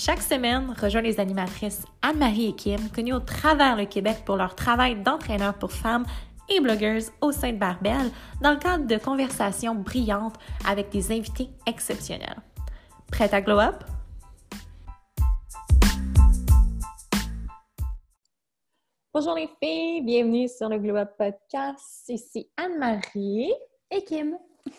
Chaque semaine, rejoins les animatrices Anne-Marie et Kim, connues au travers le Québec pour leur travail d'entraîneur pour femmes et blogueuses au sein de Barbel, dans le cadre de conversations brillantes avec des invités exceptionnels. Prête à glow up? Bonjour les filles, bienvenue sur le Glow Up Podcast. Ici Anne-Marie et Kim.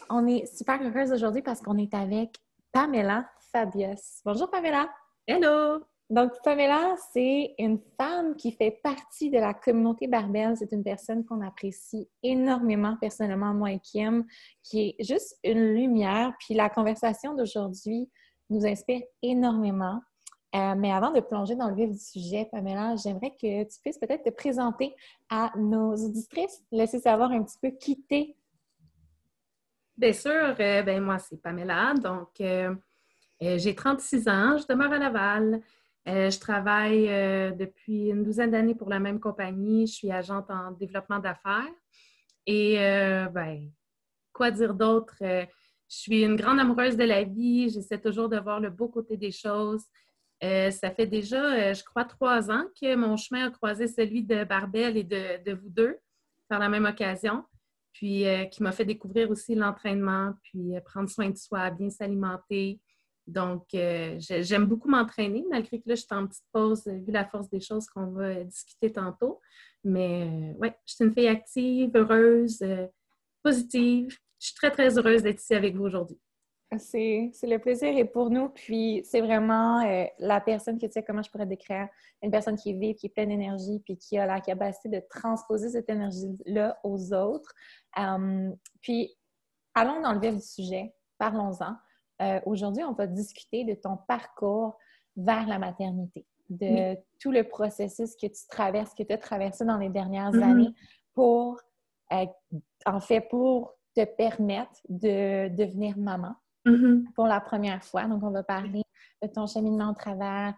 On est super heureuse aujourd'hui parce qu'on est avec Pamela Fabius. Bonjour Pamela. Hello! Donc, Pamela, c'est une femme qui fait partie de la communauté Barbelle. C'est une personne qu'on apprécie énormément, personnellement, moi et Kim, qui est juste une lumière. Puis la conversation d'aujourd'hui nous inspire énormément. Euh, mais avant de plonger dans le vif du sujet, Pamela, j'aimerais que tu puisses peut-être te présenter à nos auditrices, laisser savoir un petit peu qui t'es. Bien sûr, euh, ben moi, c'est Pamela. Donc, euh, j'ai 36 ans, je demeure à Laval. Euh, je travaille euh, depuis une douzaine d'années pour la même compagnie. Je suis agente en développement d'affaires. Et ben, quoi dire d'autre? je suis une grande amoureuse de la vie. J'essaie toujours de voir le beau côté des choses. ça fait déjà, je crois, trois ans que mon chemin a croisé celui de Barbel et de vous deux par la même occasion. Puis qui m'a fait découvrir aussi l'entraînement, puis prendre soin de soi, bien s'alimenter, donc, euh, j'aime beaucoup m'entraîner, malgré que là, je suis en petite pause, euh, vu la force des choses qu'on va discuter tantôt. Mais euh, ouais, je suis une fille active, heureuse, positive. Je suis très, très heureuse d'être ici avec vous aujourd'hui. C'est le plaisir et pour nous. Puis c'est vraiment la personne que tu sais comment je pourrais décrire, une personne qui est vive, qui est pleine d'énergie, puis qui a la capacité de transposer cette énergie-là aux autres. puis allons dans le vif du sujet, parlons-en. Euh, aujourd'hui, on va discuter de ton parcours vers la maternité, de tout le processus que tu traverses, que tu as traversé dans les dernières mm-hmm. années pour, euh, en fait, pour te permettre de devenir maman mm-hmm. pour la première fois. Donc, on va parler de ton cheminement au travers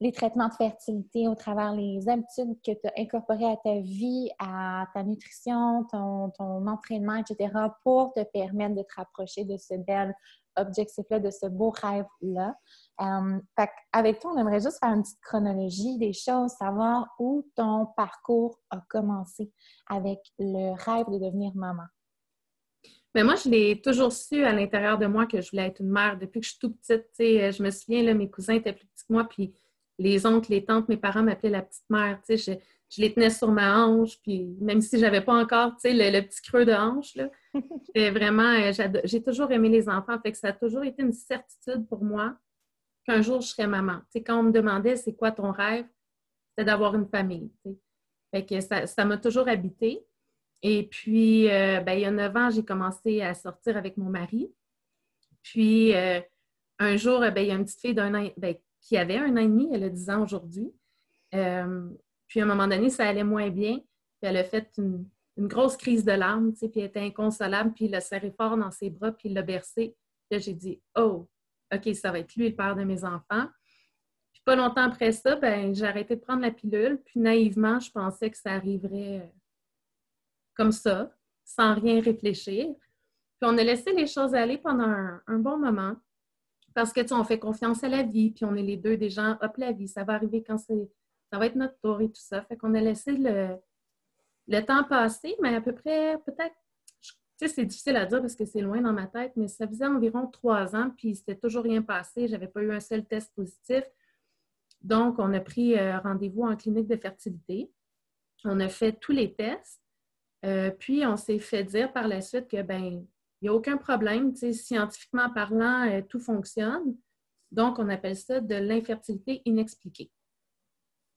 les traitements de fertilité, au travers les habitudes que tu as incorporées à ta vie, à ta nutrition, ton, ton entraînement, etc., pour te permettre de te rapprocher de ce bel objectif-là, de ce beau rêve-là. Euh, avec toi, on aimerait juste faire une petite chronologie des choses, savoir où ton parcours a commencé avec le rêve de devenir maman. Mais moi, je l'ai toujours su à l'intérieur de moi que je voulais être une mère depuis que je suis toute petite. Je me souviens, là, mes cousins étaient plus petits que moi, puis les oncles, les tantes, mes parents m'appelaient la petite mère. Je, je les tenais sur ma hanche, puis même si j'avais pas encore le, le, petit creux de hanche, là, vraiment, euh, j'ai toujours aimé les enfants, fait que ça a toujours été une certitude pour moi qu'un jour je serais maman. quand on me demandait c'est quoi ton rêve, c'était d'avoir une famille. Fait que ça m'a toujours habité. Et puis, euh, ben, il y a neuf ans, j'ai commencé à sortir avec mon mari. Puis, euh, un jour, ben, il y a une petite fille d'un an, ben, qui avait un an et demi, elle a 10 ans aujourd'hui. puis, à un moment donné, ça allait moins bien. Puis, elle a fait une, une grosse crise de larmes, puis elle était inconsolable, puis il l'a serré fort dans ses bras, puis il l'a bercé. Là, j'ai dit, oh, OK, ça va être lui, le père de mes enfants. Puis pas longtemps après ça, ben, j'ai arrêté de prendre la pilule, puis naïvement, je pensais que ça arriverait euh, comme ça, sans rien réfléchir. Puis on a laissé les choses aller pendant un, bon moment, parce que, tu sais, on fait confiance à la vie, puis on est les deux des gens, hop, la vie, ça va arriver quand c'est, ça va être notre tour et tout ça. Fait qu'on a laissé le, le temps passé, mais à peu près, peut-être, tu sais, c'est difficile à dire parce que c'est loin dans ma tête, mais ça faisait environ trois ans, puis c'était toujours rien passé. J'avais pas eu un seul test positif. Donc, on a pris euh, rendez-vous en clinique de fertilité. On a fait tous les tests. Euh, puis, on s'est fait dire par la suite que, ben, il n'y a aucun problème. Scientifiquement parlant, euh, tout fonctionne. Donc, on appelle ça de l'infertilité inexpliquée,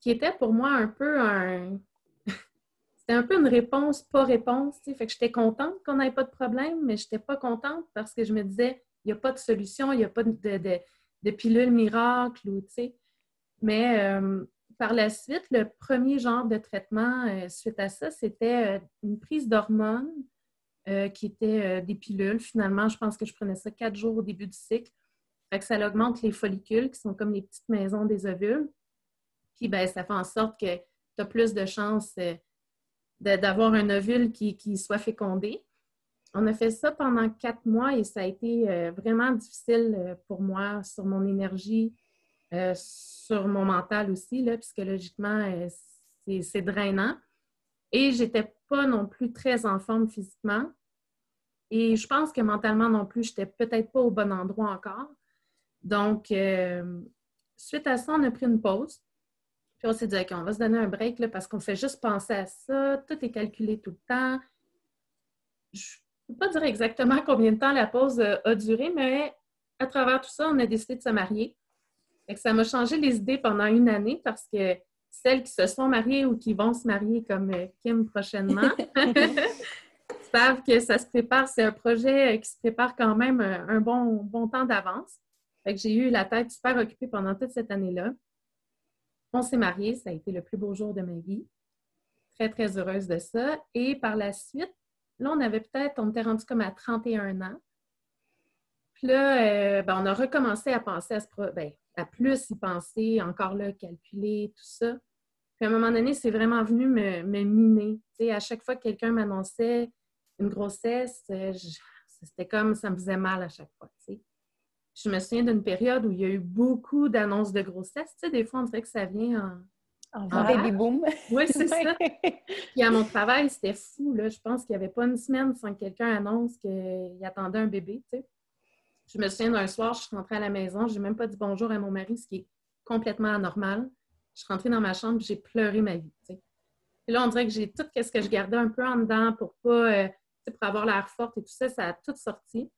qui était pour moi un peu un, c'était un peu une réponse, pas réponse. Fait que j'étais contente qu'on n'ait pas de problème, mais je n'étais pas contente parce que je me disais, il n'y a pas de solution, il n'y a pas de, de, pilule miracle. Ou, mais euh, par la suite, le premier genre de traitement euh, suite à ça, c'était euh, une prise d'hormones qui était des pilules. Finalement, je pense que je prenais ça quatre jours au début du cycle. Fait que ça augmente les follicules, qui sont comme les petites maisons des ovules. Puis, ben, ça fait en sorte que tu as plus de chances d'avoir un ovule qui, soit fécondé. On a fait ça pendant quatre mois et ça a été vraiment difficile pour moi sur mon énergie, euh, sur mon mental aussi, là, psychologiquement, euh, c'est drainant. Et j'étais pas non plus très en forme physiquement. Et je pense que mentalement non plus, j'étais peut-être pas au bon endroit encore. Donc, euh, suite à ça, on a pris une pause. Puis on s'est dit, OK, on va se donner un break là, parce qu'on fait juste penser à ça. Tout est calculé tout le temps. Je ne peux pas dire exactement combien de temps la pause a duré, mais à travers tout ça, on a décidé de se marier ça m'a changé les idées pendant une année parce que celles qui se sont mariées ou qui vont se marier comme euh, Kim prochainement savent que ça se prépare. C'est un projet euh, qui se prépare quand même euh, un bon, bon temps d'avance. j'ai eu la tête super occupée pendant toute cette année-là. On s'est mariés, ça a été le plus beau jour de ma vie. Très, très heureuse de ça. Et par la suite, là, on avait peut-être, on était rendu comme à 31 ans. Puis là, ben, on a recommencé à penser à ce projet. Ben, à plus y penser, encore là, calculer, tout ça. Puis à un moment donné, c'est vraiment venu me, miner. à chaque fois que quelqu'un m'annonçait une grossesse, euh, c'était comme ça me faisait mal à chaque fois. Je me souviens d'une période où il y a eu beaucoup d'annonces de grossesse. des fois, on dirait que ça vient en, en, baby boom. Oui, c'est ça. Puis à mon travail, c'était fou. Là. Je pense qu'il n'y avait pas une semaine sans que quelqu'un annonce qu'il attendait un bébé. Je me souviens d'un soir, je suis rentrée à la maison, je n'ai même pas dit bonjour à mon mari, ce qui est complètement anormal. Je suis rentrée dans ma chambre, j'ai pleuré ma vie. Et là, on dirait que j'ai tout ce que je gardais un peu en dedans pour pas, euh, pour avoir l'air forte et tout ça, ça a tout sorti.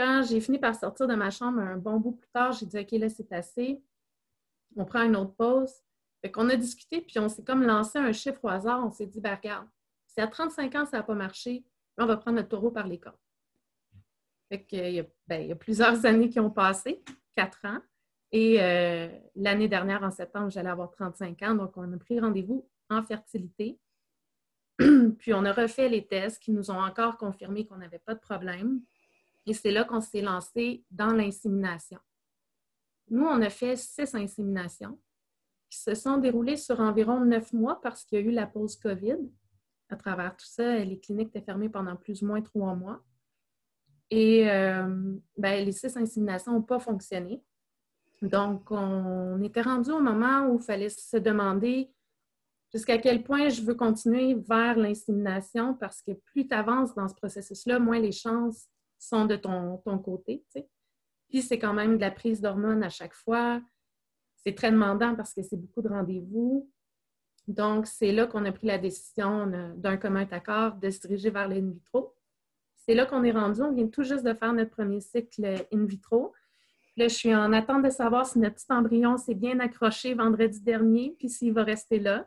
Quand j'ai fini par sortir de ma chambre un bon bout plus tard, j'ai dit OK, là, c'est assez. On prend une autre pause. Fait qu'on a discuté, puis on s'est comme lancé un chiffre au hasard. On s'est dit, ben regarde, si à 35 ans, ça n'a pas marché, on va prendre notre taureau par les cordes. Ben, il, y a, plusieurs années qui ont passé, quatre ans. Et euh, l'année dernière, en septembre, j'allais avoir 35 ans. Donc, on a pris rendez-vous en fertilité. Puis, on a refait les tests qui nous ont encore confirmé qu'on n'avait pas de problème. Et c'est là qu'on s'est lancé dans l'insémination. Nous, on a fait six inséminations qui se sont déroulées sur environ neuf mois parce qu'il y a eu la pause COVID. À travers tout ça, les cliniques étaient fermées pendant plus ou moins trois mois. Et euh, ben, les six inséminations n'ont pas fonctionné. Donc, on était rendu au moment où il fallait se demander jusqu'à quel point je veux continuer vers l'insémination parce que plus tu avances dans ce processus-là, moins les chances sont de ton, côté. Puis, c'est quand même de la prise d'hormones à chaque fois. C'est très demandant parce que c'est beaucoup de rendez-vous. Donc, c'est là qu'on a pris la décision d'un commun accord de se diriger vers l'in vitro c'est là qu'on est rendu. On vient tout juste de faire notre premier cycle in vitro. Là, je suis en attente de savoir si notre petit embryon s'est bien accroché vendredi dernier, puis s'il va rester là.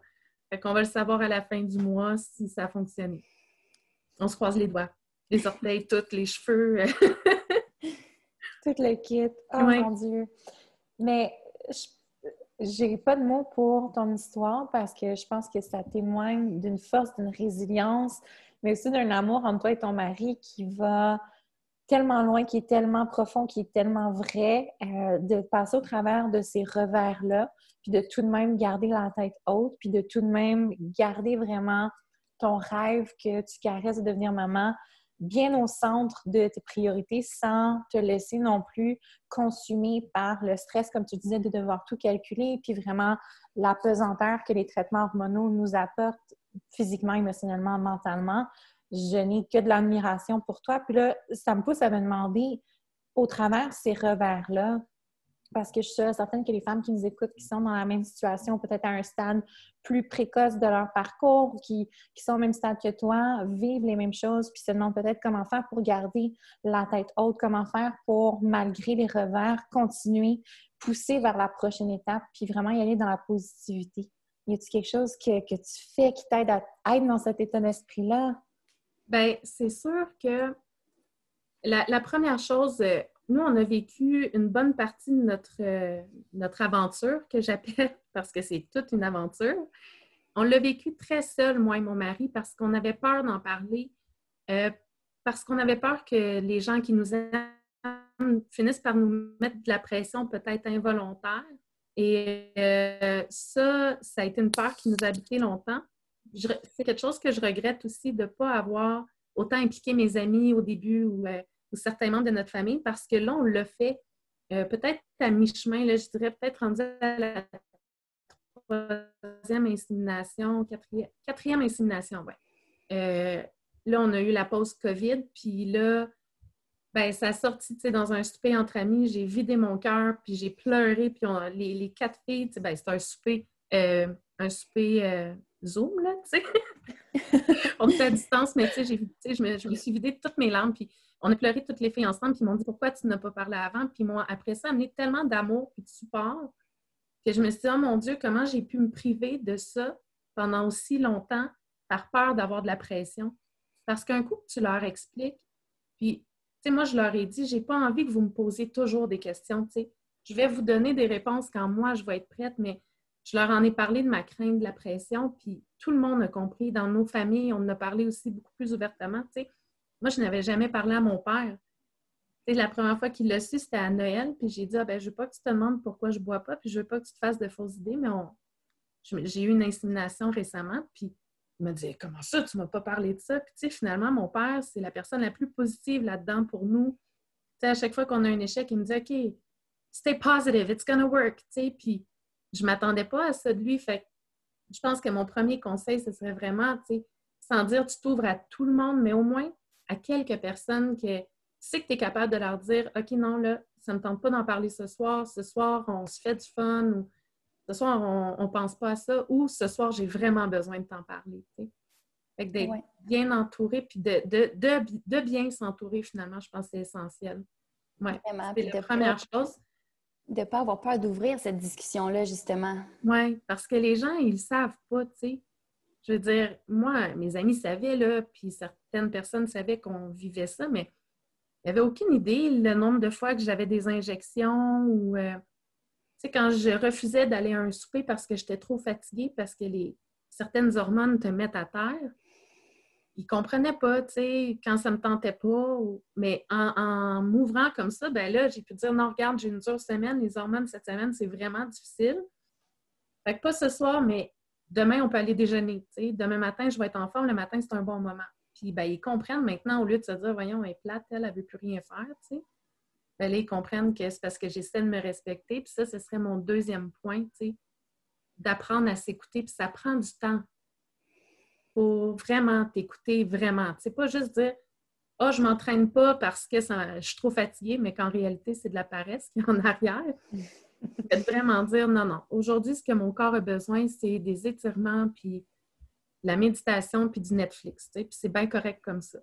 Fait qu'on va le savoir à la fin du mois si ça a fonctionné. On se croise les doigts. Les orteils, toutes, les cheveux. Tout le kit. Oh mon Dieu. Mais j'ai pas de mots pour ton histoire parce que je pense que ça témoigne d'une force, d'une résilience, mais aussi d'un amour entre toi et ton mari qui va tellement loin, qui est tellement profond, qui est tellement vrai, euh, de passer au travers de ces revers-là, puis de tout de même garder la tête haute, puis de tout de même garder vraiment ton rêve que tu caresses de devenir maman bien au centre de tes priorités sans te laisser non plus consumer par le stress, comme tu disais, de devoir tout calculer, puis vraiment la pesanteur que les traitements hormonaux nous apportent physiquement, émotionnellement, mentalement. Je n'ai que de l'admiration pour toi. Puis là, ça me pousse à me demander, au travers ces revers-là, parce que je suis certaine que les femmes qui nous écoutent, qui sont dans la même situation, peut-être à un stade plus précoce de leur parcours, qui, sont au même stade que toi, vivent les mêmes choses, puis se demandent peut-être comment faire pour garder la tête haute, comment faire pour, malgré les revers, continuer, pousser vers la prochaine étape, puis vraiment y aller dans la positivité. Y a-t-il quelque chose que, que, tu fais qui t'aide à être dans cet état d'esprit-là? Bien, c'est sûr que la, première chose, euh, nous, on a vécu une bonne partie de notre, euh, notre aventure, que j'appelle, parce que c'est toute une aventure. On l'a vécu très seul, moi et mon mari, parce qu'on avait peur d'en parler, euh, parce qu'on avait peur que les gens qui nous aiment finissent par nous mettre de la pression peut-être involontaire. Et euh, ça, ça a été une peur qui nous a habité longtemps. C'est quelque chose que je regrette aussi de ne pas avoir autant impliqué mes amis au début ou, euh, certains membres de notre famille parce que là, on l'a fait euh, peut-être à mi-chemin, je dirais peut-être rendu à la troisième insémination, quatrième, insémination, oui. là, on a eu la pause COVID, puis là, ben, ça a sorti dans un souper entre amis. J'ai vidé mon cœur, puis j'ai pleuré. Puis les, quatre filles, ben, c'était un souper, euh, un souper euh, Zoom, là, tu sais. on était à distance, mais tu sais, je me, je me suis vidé toutes mes larmes. Puis on a pleuré toutes les filles ensemble. Puis ils m'ont dit pourquoi tu n'as pas parlé avant? Puis moi, après ça, amené tellement d'amour et de support que je me suis dit, oh mon Dieu, comment j'ai pu me priver de ça pendant aussi longtemps par peur d'avoir de la pression? Parce qu'un coup, tu leur expliques, puis moi, je leur ai dit, j'ai pas envie que vous me posiez toujours des questions. Je vais vous donner des réponses quand moi, je vais être prête, mais je leur en ai parlé de ma crainte, de la pression, puis tout le monde a compris. Dans nos familles, on en a parlé aussi beaucoup plus ouvertement. Moi, je n'avais jamais parlé à mon père. la première fois qu'il l'a su, c'était à Noël, puis j'ai dit, ah, ben, je veux pas que tu te demandes pourquoi je bois pas, puis je veux pas que tu te fasses de fausses idées, mais j'ai eu une insémination récemment, puis il m'a dit Comment ça, tu ne m'as pas parlé de ça? Puis, finalement, mon père, c'est la personne la plus positive là-dedans pour nous. À chaque fois qu'on a un échec, il me dit OK, stay positive, it's gonna work. Tu je ne m'attendais pas à ça de lui. Fait je pense que mon premier conseil, ce serait vraiment, tu sais, sans dire tu t'ouvres à tout le monde, mais au moins à quelques personnes que tu sais que tu es capable de leur dire OK, non, là, ça ne me tente pas d'en parler ce soir. Ce soir, on se fait du fun. Ou, ce soir, on ne pense pas à ça, ou ce soir, j'ai vraiment besoin de t'en parler. Fait d'être bien entouré, puis de, de, bien s'entourer, finalement, je pense que c'est essentiel. Oui, c'est la première chose. De ne pas avoir peur d'ouvrir cette discussion-là, justement. Oui, parce que les gens, ils ne savent pas, tu sais. Je veux dire, moi, mes amis savaient, là, puis certaines personnes savaient qu'on vivait ça, mais il n'y avait aucune idée le nombre de fois que j'avais des injections ou... Euh, quand je refusais d'aller à un souper parce que j'étais trop fatiguée, parce que certaines hormones te mettent à terre, ils comprenaient pas, tu sais, quand ça me tentait pas. Mais en, m'ouvrant comme ça, ben là, j'ai pu dire non, regarde, j'ai une dure semaine, les hormones cette semaine, c'est vraiment difficile. Fait que pas ce soir, mais demain, on peut aller déjeuner. Tu sais. Demain matin, je vais être en forme, le matin, c'est un bon moment. Puis ben, ils comprennent maintenant, au lieu de se dire, voyons, elle est plate, elle, elle veut plus rien faire, tu sais. Ben ils comprennent que c'est parce que j'essaie de me respecter. Puis ça, ce serait mon deuxième point, tu sais, d'apprendre à s'écouter. Puis ça prend du temps pour vraiment t'écouter, vraiment. C'est pas juste dire « Ah, oh, je m'entraîne pas parce que je suis trop fatiguée », mais qu'en réalité, c'est de la paresse qui est en arrière. de vraiment dire « Non, non, aujourd'hui, ce que mon corps a besoin, c'est des étirements, puis la méditation, puis du Netflix. » Puis c'est bien correct comme ça.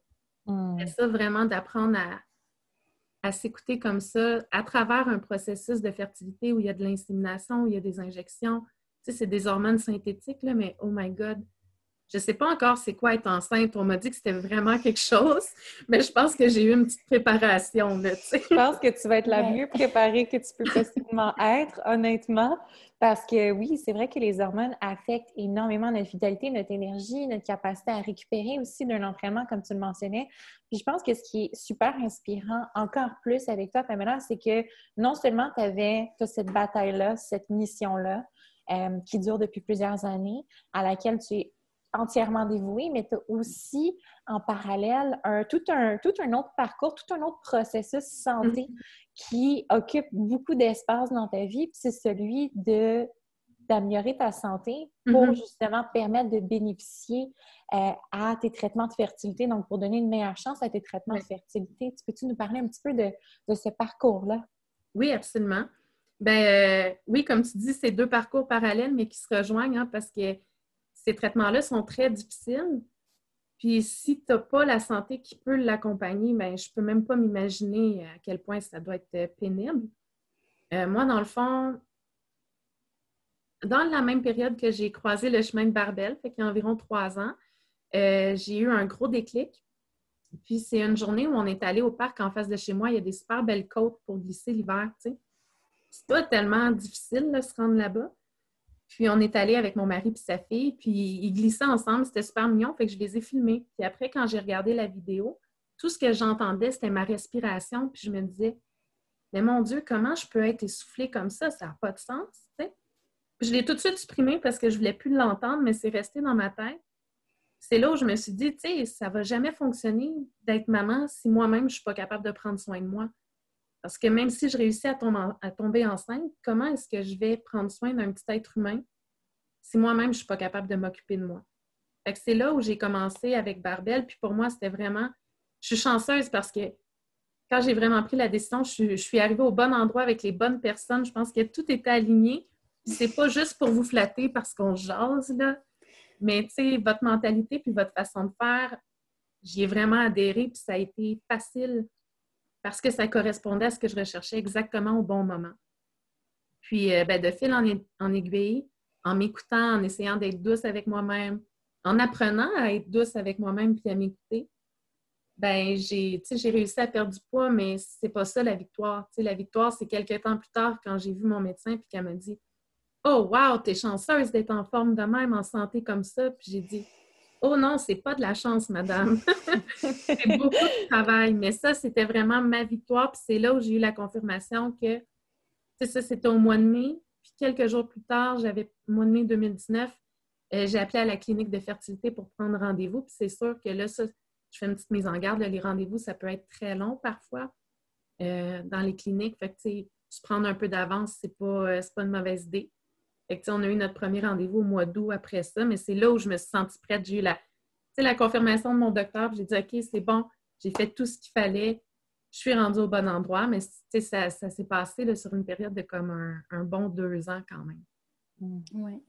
Mm. ça, vraiment, d'apprendre à, à s'écouter comme ça à travers un processus de fertilité où il y a de l'insémination, où il y a des injections. Tu sais, c'est des hormones synthétiques, là, mais oh my God, je ne sais pas encore c'est quoi être enceinte. On m'a dit que c'était vraiment quelque chose, mais je pense que j'ai eu une petite préparation. Là, je pense que tu vas être la mieux préparée que tu peux possiblement être, honnêtement. Parce que oui, c'est vrai que les hormones affectent énormément notre vitalité, notre énergie, notre capacité à récupérer aussi d'un entraînement, comme tu le mentionnais. Puis je pense que ce qui est super inspirant encore plus avec toi, Pamela, c'est que non seulement tu avais cette bataille-là, cette mission-là, euh, qui dure depuis plusieurs années, à laquelle tu es entièrement dévoué, mais tu as aussi en parallèle un, tout, un, tout un autre parcours, tout un autre processus santé mm-hmm. qui occupe beaucoup d'espace dans ta vie, c'est celui de d'améliorer ta santé pour mm-hmm. justement permettre de bénéficier euh, à tes traitements de fertilité, donc pour donner une meilleure chance à tes traitements de fertilité. Tu peux-tu nous parler un petit peu de, de ce parcours-là? Oui, absolument. Ben euh, oui, comme tu dis, c'est deux parcours parallèles, mais qui se rejoignent hein, parce que ces traitements-là sont très difficiles. Puis si tu n'as pas la santé qui peut l'accompagner, ben, je ne peux même pas m'imaginer à quel point ça doit être pénible. Euh, moi, dans le fond, dans la même période que j'ai croisé le chemin de Barbel, fait y a environ trois ans, euh, j'ai eu un gros déclic. Puis c'est une journée où on est allé au parc en face de chez moi. Il y a des super belles côtes pour glisser l'hiver. C'est pas tellement difficile de se rendre là-bas. Puis on est allé avec mon mari et sa fille, puis ils glissaient ensemble. C'était super mignon, fait que je les ai filmés. Puis après, quand j'ai regardé la vidéo, tout ce que j'entendais, c'était ma respiration. Puis je me disais, mais mon Dieu, comment je peux être essoufflée comme ça? Ça n'a pas de sens, tu sais. Je l'ai tout de suite supprimé parce que je ne voulais plus l'entendre, mais c'est resté dans ma tête c'est là où je me suis dit, tu sais, ça va jamais fonctionner d'être maman si moi-même, je suis pas capable de prendre soin de moi. Parce que même si je réussis à, tomber, enceinte, comment est-ce que je vais prendre soin d'un petit être humain si moi-même, je ne suis pas capable de m'occuper de moi? C'est là où j'ai commencé avec Barbel. Puis pour moi, c'était vraiment... Je suis chanceuse parce que quand j'ai vraiment pris la décision, je suis, arrivée au bon endroit avec les bonnes personnes. Je pense que tout était aligné. C'est pas juste pour vous flatter parce qu'on jase, là. Mais tu sais, votre mentalité puis votre façon de faire, j'y ai vraiment adhéré puis ça a été facile parce que ça correspondait à ce que je recherchais exactement au bon moment. Puis, euh, ben, de fil en, aiguille, en m'écoutant, en essayant d'être douce avec moi-même, en apprenant à être douce avec moi-même puis à m'écouter, ben j'ai réussi à perdre du poids, mais c'est pas ça la victoire. la victoire, c'est quelques temps plus tard quand j'ai vu mon médecin puis qu'elle m'a dit Oh, wow, t'es chanceuse d'être en forme de même, en santé comme ça. Puis j'ai dit Oh non, c'est pas de la chance, madame. c'est beaucoup de travail. Mais ça, c'était vraiment ma victoire. Puis c'est là où j'ai eu la confirmation que, c'est ça, c'était au mois de mai. Puis quelques jours plus tard, j'avais, mois de mai 2019, euh, j'ai appelé à la clinique de fertilité pour prendre rendez-vous. Puis c'est sûr que là, ça, je fais une petite mise en garde. les rendez-vous, ça peut être très long parfois euh, dans les cliniques. Fait tu prendre un peu d'avance, c'est pas, euh, pas une mauvaise idée on a eu notre premier rendez-vous au mois d'août après ça, mais c'est là où je me suis sentie prête. J'ai eu la, la confirmation de mon docteur. J'ai dit OK, c'est bon, j'ai fait tout ce qu'il fallait. Je suis rendue au bon endroit, mais ça, ça s'est passé sur une période de comme un, bon deux ans quand même. Oui.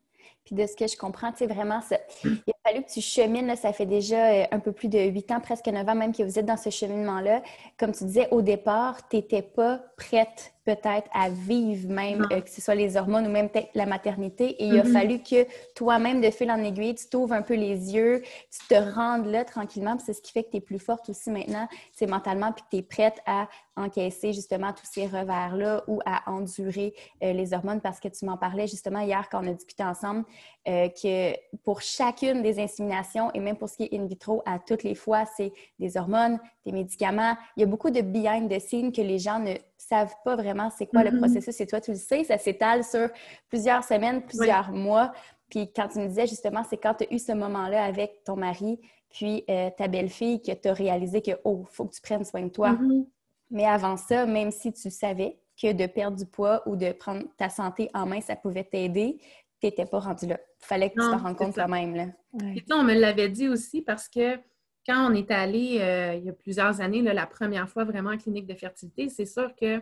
Puis de ce que je comprends, tu vraiment, il a fallu que tu chemines, ça fait déjà euh, un peu plus de huit ans, presque neuf ans même que vous êtes dans ce cheminement-là. Comme tu disais, au départ, tu n'étais pas prête peut-être à vivre même, euh, que ce soit les hormones ou même peut-être la maternité. Et il a mm-hmm. fallu que toi-même, de fil en aiguille, tu t'ouvres un peu les yeux, tu te rendes là tranquillement. c'est ce qui fait que tu es plus forte aussi maintenant, c'est mentalement, puis que tu es prête à encaisser justement tous ces revers-là ou à endurer euh, les hormones parce que tu m'en parlais justement hier quand on a discuté ensemble euh, que pour chacune des inséminations et même pour ce qui est in vitro, à toutes les fois, c'est des hormones, des médicaments. Il y a beaucoup de behind the scenes que les gens ne savent pas vraiment c'est quoi le mm-hmm. processus. Et toi, tu le sais, ça s'étale sur plusieurs semaines, plusieurs mois. Puis quand tu me disais justement, c'est quand tu as eu ce moment-là avec ton mari, puis euh, ta belle-fille, que tu as réalisé que, oh, il faut que tu prennes soin de toi. Mm-hmm. Mais avant ça, même si tu savais que de perdre du poids ou de prendre ta santé en main, ça pouvait t'aider, tu n'étais pas rendu là. Il fallait que tu te rendes compte toi-même. on me l'avait dit aussi parce que quand on est allé euh, il y a plusieurs années, la première fois vraiment en clinique de fertilité, c'est sûr que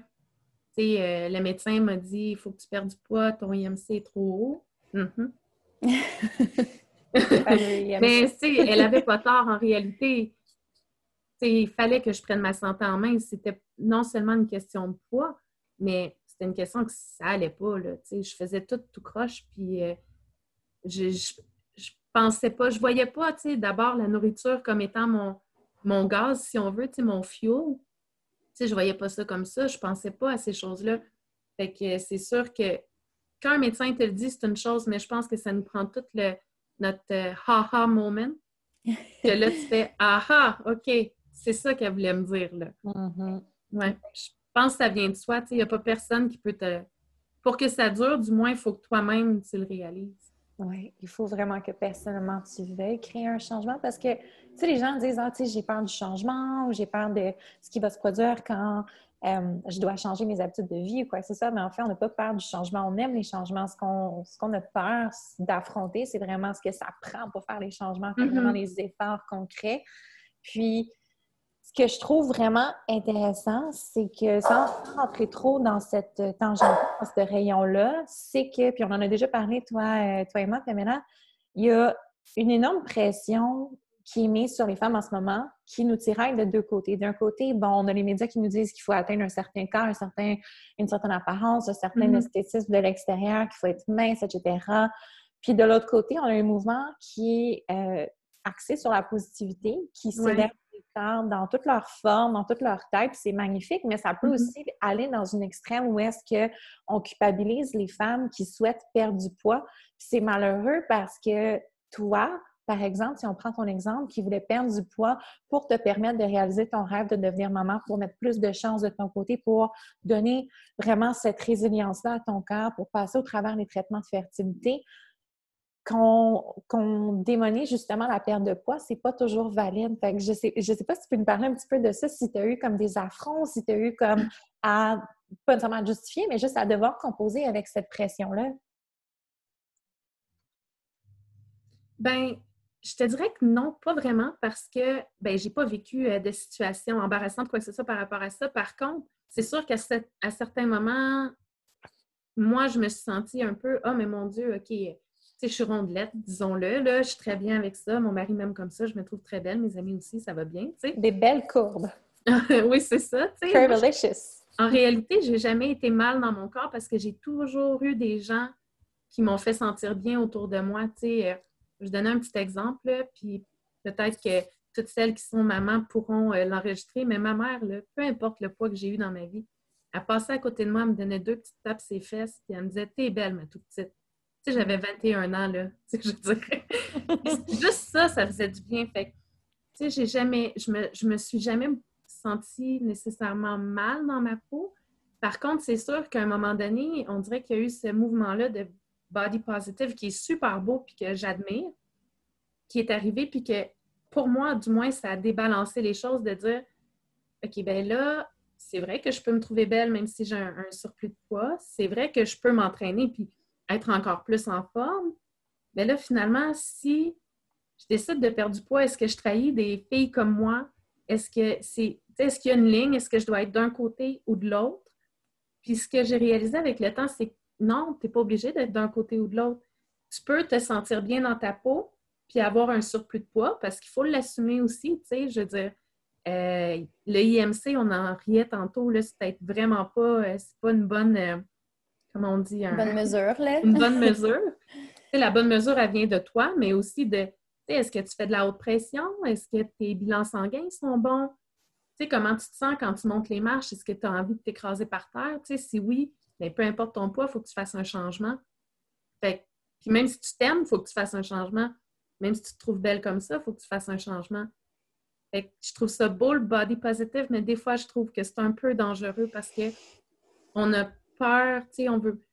euh, le médecin m'a dit il faut que tu perdes du poids, ton IMC est trop haut. Mm-hmm. Mais elle n'avait pas tort en réalité. il fallait que je prenne ma santé en main. C'était non seulement une question de poids, mais c'était une question que ça allait pas. Là, je faisais tout tout croche, puis euh, je, je, pensais pas, je voyais pas d'abord la nourriture comme étant mon, mon gaz, si on veut, mon fuel. Je je voyais pas ça comme ça, je pensais pas à ces choses-là. Fait que c'est sûr que quand un médecin te le dit, c'est une chose, mais je pense que ça nous prend tout le, notre euh, ha-ha moment. que là, tu fais aha, OK, c'est ça qu'elle voulait me dire. Là. Mm-hmm. ouais pense que ça vient de soi. Il n'y a pas personne qui peut te. Pour que ça dure, du moins, il faut que toi-même tu le réalises. Oui, il faut vraiment que personnellement tu veuilles créer un changement parce que, tu sais, les gens disent, ah, tu sais, j'ai peur du changement ou j'ai peur de ce qui va se produire quand euh, je dois changer mes habitudes de vie ou quoi que ce soit. Mais en fait, on n'a pas peur du changement. On aime les changements. Ce qu'on, ce qu'on a peur d'affronter, c'est vraiment ce que ça prend pour faire les changements, mm-hmm. vraiment les efforts concrets. Puis, ce que je trouve vraiment intéressant, c'est que sans rentrer trop dans cette tangente, dans ce rayon-là, c'est que, puis on en a déjà parlé, toi, euh, toi et moi, Pamela, il y a une énorme pression qui est mise sur les femmes en ce moment, qui nous tiraille de deux côtés. D'un côté, bon, on a les médias qui nous disent qu'il faut atteindre un certain corps, un certain, une certaine apparence, un certain mm-hmm. esthétisme de l'extérieur, qu'il faut être mince, etc. Puis de l'autre côté, on a un mouvement qui est euh, axé sur la positivité, qui célèbre les dans toutes leurs formes, dans toutes leurs têtes, c'est magnifique, mais ça peut Mm-hmm. aussi aller dans une extrême où est-ce qu'on culpabilise les femmes qui souhaitent perdre du poids. C'est malheureux parce que toi, par exemple, si on prend ton exemple, qui voulait perdre du poids pour te permettre de réaliser ton rêve de devenir maman, pour mettre plus de chances de ton côté, pour donner vraiment cette résilience-là à ton corps, pour passer au travers des traitements de fertilité, qu'on démonise justement la perte de poids, c'est pas toujours valide. Fait je sais, je sais pas si tu peux nous parler un petit peu de ça, si tu as eu comme des affronts, si tu as eu comme à, pas nécessairement à justifier, mais juste à devoir composer avec cette pression-là. Ben, je te dirais que non, pas vraiment, parce que ben, j'ai pas vécu euh, de situation embarrassante, quoi que ce soit par rapport à ça. Par contre, c'est sûr qu'à à certains moments, moi, je me suis sentie un peu, oh, mais mon Dieu, OK, sais, je suis rondelette, disons-le, là, je suis très bien avec ça. Mon mari m'aime comme ça, je me trouve très belle, mes amis aussi, ça va bien, tu sais. Des belles courbes. oui, c'est ça, Curvilicious. en réalité, j'ai jamais été mal dans mon corps parce que j'ai toujours eu des gens qui m'ont fait sentir bien autour de moi. Tu sais, euh, je donnais un petit exemple, là, puis peut-être que toutes celles qui sont mamans pourront euh, l'enregistrer, mais ma mère, là, peu importe le poids que j'ai eu dans ma vie, elle passait à côté de moi, elle me donnait deux petites tapes ses fesses, puis elle me disait T'es belle, ma toute petite. Sais, j'avais 21 ans, là. Tu sais, je dirais. Juste ça, ça faisait du bien. Fait tu sais, j'ai jamais, je me, je me suis jamais sentie nécessairement mal dans ma peau. Par contre, c'est sûr qu'à un moment donné, on dirait qu'il y a eu ce mouvement-là de body positive qui est super beau puis que j'admire, qui est arrivé puis que pour moi, du moins, ça a débalancé les choses de dire OK, ben là, c'est vrai que je peux me trouver belle même si j'ai un, un surplus de poids. C'est vrai que je peux m'entraîner puis être encore plus en forme. Mais là, finalement, si je décide de perdre du poids, est-ce que je trahis des filles comme moi? Est-ce que c'est. Est-ce qu'il y a une ligne? Est-ce que je dois être d'un côté ou de l'autre? Puis ce que j'ai réalisé avec le temps, c'est que non, tu n'es pas obligé d'être d'un côté ou de l'autre. Tu peux te sentir bien dans ta peau puis avoir un surplus de poids parce qu'il faut l'assumer aussi, tu sais, je veux dire. euh, le IMC, on en riait tantôt, là, c'est peut-être vraiment pas, euh, c'est pas une bonne, euh, comment on dit, un- Bonne mesure, là. une bonne mesure. La bonne mesure, elle vient de toi, mais aussi de, tu sais, est-ce que tu fais de la haute pression? Est-ce que tes bilans sanguins sont bons? Tu sais, comment tu te sens quand tu montes les marches? Est-ce que tu as envie de t'écraser par terre? Tu sais, si oui, bien, peu importe ton poids, il faut que tu fasses un changement. Fait que- puis même si tu t'aimes, il faut que tu fasses un changement. Même si tu te trouves belle comme ça, il faut que tu fasses un changement. Fait que je trouve ça beau, le body positive, mais des fois, je trouve que c'est un peu dangereux parce que on a peur, tu sais, on veut,